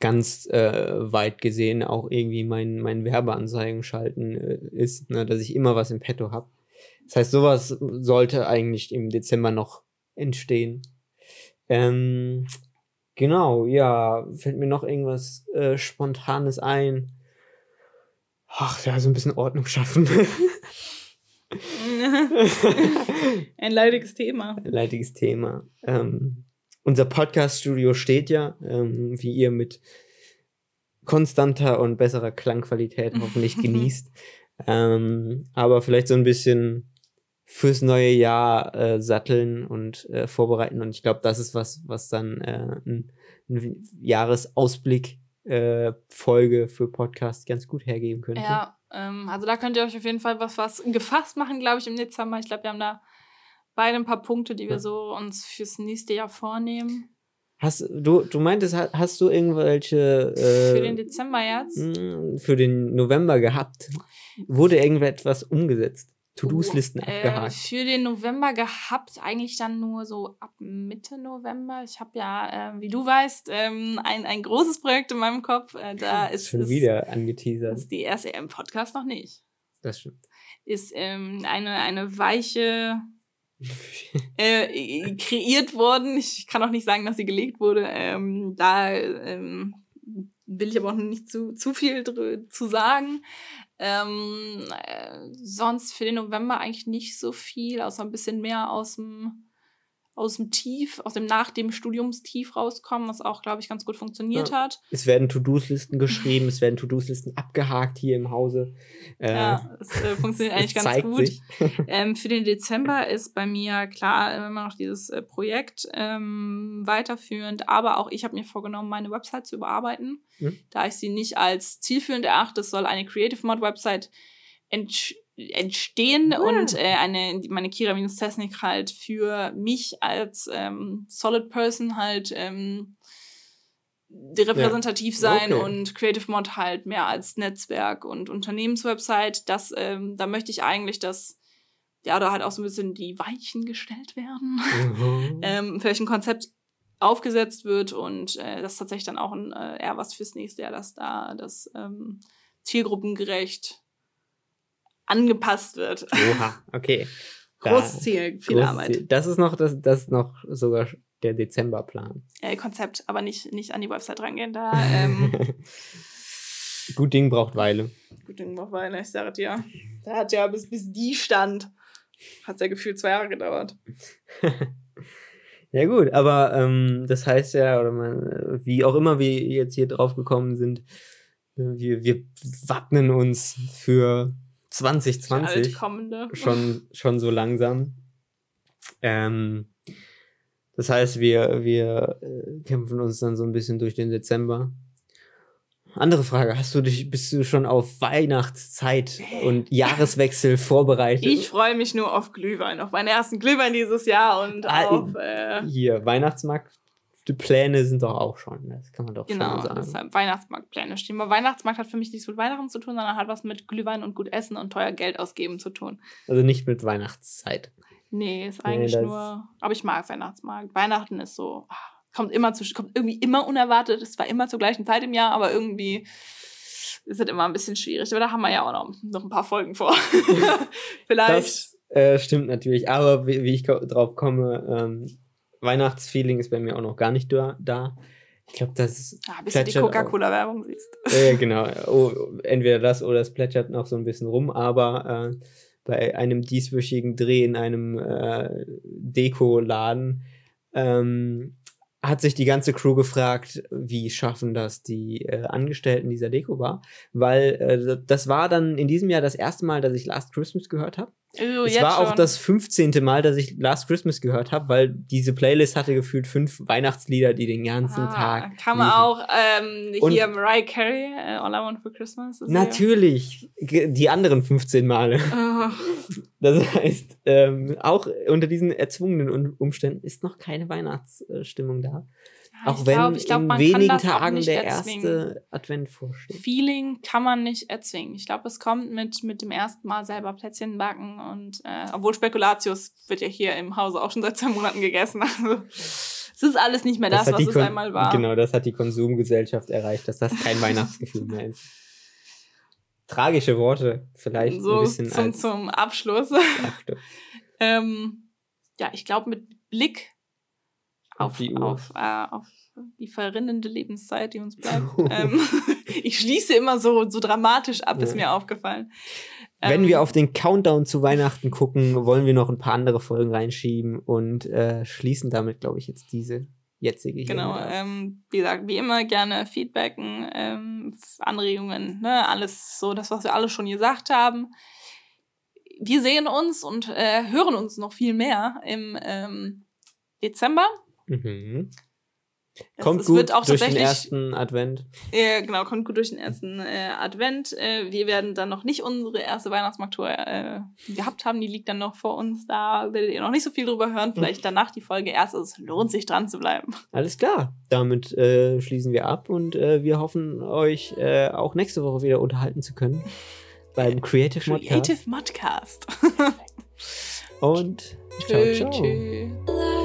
ganz äh, weit gesehen auch irgendwie mein, mein Werbeanzeigen schalten äh, ist, ne, dass ich immer was im Petto habe. Das heißt, sowas sollte eigentlich im Dezember noch entstehen. Ähm, genau, ja, fällt mir noch irgendwas äh, Spontanes ein. Ach ja, so ein bisschen Ordnung schaffen. ein leidiges Thema. Ein leidiges Thema. Ähm, unser Podcast-Studio steht ja, ähm, wie ihr mit konstanter und besserer Klangqualität hoffentlich genießt. Ähm, aber vielleicht so ein bisschen fürs neue Jahr äh, satteln und äh, vorbereiten. Und ich glaube, das ist was, was dann äh, ein, ein Jahresausblick äh, Folge für Podcast ganz gut hergeben könnte. Ja, ähm, also da könnt ihr euch auf jeden Fall was, was gefasst machen, glaube ich, im Dezember. Ich glaube, wir haben da beide ein paar Punkte, die wir ja. so uns fürs nächste Jahr vornehmen. Hast du, du meintest, hast du irgendwelche äh, für den Dezember jetzt? Hm, für den November gehabt? Wurde irgendetwas umgesetzt? To-Dos-Listen oh, abgehakt? Äh, für den November gehabt, eigentlich dann nur so ab Mitte November. Ich habe ja, äh, wie du weißt, ähm, ein, ein großes Projekt in meinem Kopf. Äh, da ist schon ist, wieder angeteasert. Ist die erste im Podcast noch nicht. Das stimmt. Ist ähm, eine, eine weiche äh, kreiert worden. Ich kann auch nicht sagen, dass sie gelegt wurde. Ähm, da ähm, will ich aber auch nicht zu, zu viel zu sagen. Ähm, äh, sonst für den November eigentlich nicht so viel, außer ein bisschen mehr aus dem aus dem Tief, aus dem nach dem Studiumstief rauskommen, was auch, glaube ich, ganz gut funktioniert ja. hat. Es werden To-Dos-Listen geschrieben, es werden To-Dos-Listen abgehakt hier im Hause. Äh, ja, es äh, funktioniert eigentlich ganz gut. ähm, für den Dezember ist bei mir klar immer noch dieses äh, Projekt ähm, weiterführend, aber auch ich habe mir vorgenommen, meine Website zu überarbeiten, hm? da ich sie nicht als zielführend erachte. Es soll eine Creative Mod Website entstehen ja. und äh, eine, meine Kira-Technik halt für mich als ähm, Solid Person halt ähm, repräsentativ ja. sein okay. und Creative Mod halt mehr als Netzwerk und Unternehmenswebsite. Das, ähm, da möchte ich eigentlich, dass ja, da halt auch so ein bisschen die Weichen gestellt werden, mhm. ähm, für welchen Konzept aufgesetzt wird und äh, das ist tatsächlich dann auch ein, äh, eher was fürs nächste Jahr, dass da das ähm, zielgruppengerecht angepasst wird. Oha, okay. Großes Ziel, viel großes Arbeit. Ziel. Das ist noch, das, das ist noch sogar der Dezemberplan. Äh, Konzept, aber nicht, nicht an die Website rangehen. Da, ähm, Gut Ding braucht Weile. Gut Ding braucht Weile, ich sage dir. Da hat ja bis, bis die stand, hat ja gefühlt zwei Jahre gedauert. ja, gut, aber ähm, das heißt ja, oder man, wie auch immer wir jetzt hier drauf gekommen sind, wir, wir wappnen uns für 2020 schon, schon so langsam. Ähm, das heißt, wir, wir äh, kämpfen uns dann so ein bisschen durch den Dezember. Andere Frage, hast du dich, bist du schon auf Weihnachtszeit und Jahreswechsel vorbereitet? Ich freue mich nur auf Glühwein, auf meinen ersten Glühwein dieses Jahr und ah, auf. Äh, hier, Weihnachtsmarkt. Die Pläne sind doch auch schon, das kann man doch genau, schon sagen. Deshalb Weihnachtsmarktpläne stehen. Aber Weihnachtsmarkt hat für mich nichts mit Weihnachten zu tun, sondern hat was mit Glühwein und gut essen und teuer Geld ausgeben zu tun. Also nicht mit Weihnachtszeit. Nee, ist eigentlich nee, nur. Aber ich mag Weihnachtsmarkt. Weihnachten ist so, ah, kommt immer zu, kommt irgendwie immer unerwartet. Es war immer zur gleichen Zeit im Jahr, aber irgendwie ist es immer ein bisschen schwierig. Aber da haben wir ja auch noch, noch ein paar Folgen vor. Vielleicht. Das äh, stimmt natürlich. Aber wie, wie ich drauf komme, ähm, Weihnachtsfeeling ist bei mir auch noch gar nicht da. Ich glaube, das. Ah, bis du die Coca-Cola-Werbung siehst. Äh, genau. Oh, entweder das oder es plätschert noch so ein bisschen rum, aber äh, bei einem dieswöchigen Dreh in einem äh, Dekoladen ähm, hat sich die ganze Crew gefragt, wie schaffen das die äh, Angestellten dieser Deko-Bar? Weil äh, das war dann in diesem Jahr das erste Mal, dass ich Last Christmas gehört habe. Oh, es war schon. auch das 15. Mal, dass ich Last Christmas gehört habe, weil diese Playlist hatte gefühlt fünf Weihnachtslieder, die den ganzen ah, Tag. Kann man auch ähm, hier Mariah Carey, uh, All I Want for Christmas. Natürlich, hier. die anderen 15 Male. Oh. Das heißt, ähm, auch unter diesen erzwungenen Umständen ist noch keine Weihnachtsstimmung da. Auch wenn glaub, glaub, in wenigen Tagen der erzwingen. erste Advent vorsteht. Feeling kann man nicht erzwingen. Ich glaube, es kommt mit, mit dem ersten Mal selber Plätzchen backen und äh, obwohl Spekulatius wird ja hier im Hause auch schon seit zwei Monaten gegessen. Also es ist alles nicht mehr das, das was es einmal war. Genau, das hat die Konsumgesellschaft erreicht, dass das kein Weihnachtsgefühl mehr ist. Tragische Worte, vielleicht so ein bisschen zum, als zum Abschluss. ähm, ja, ich glaube, mit Blick auf, die, auf, äh, auf die verrinnende Lebenszeit, die uns bleibt. ähm, ich schließe immer so, so dramatisch ab, ja. ist mir aufgefallen. Wenn ähm, wir auf den Countdown zu Weihnachten gucken, wollen wir noch ein paar andere Folgen reinschieben und äh, schließen damit, glaube ich, jetzt diese jetzige. Genau, ähm, wie gesagt, wie immer gerne Feedbacken, ähm, Anregungen, ne, alles so, das, was wir alle schon gesagt haben. Wir sehen uns und äh, hören uns noch viel mehr im ähm, Dezember. Mhm. Das, kommt das gut durch den ersten Advent. Ja, genau, kommt gut durch den ersten äh, Advent. Äh, wir werden dann noch nicht unsere erste Weihnachtsmarktour äh, gehabt haben. Die liegt dann noch vor uns. Da werdet ihr noch nicht so viel drüber hören. Vielleicht danach die Folge erst. Also es lohnt sich dran zu bleiben. Alles klar. Damit äh, schließen wir ab und äh, wir hoffen, euch äh, auch nächste Woche wieder unterhalten zu können. Beim Creative Modcast. Creative Modcast. und ciao, ciao. Tschüss.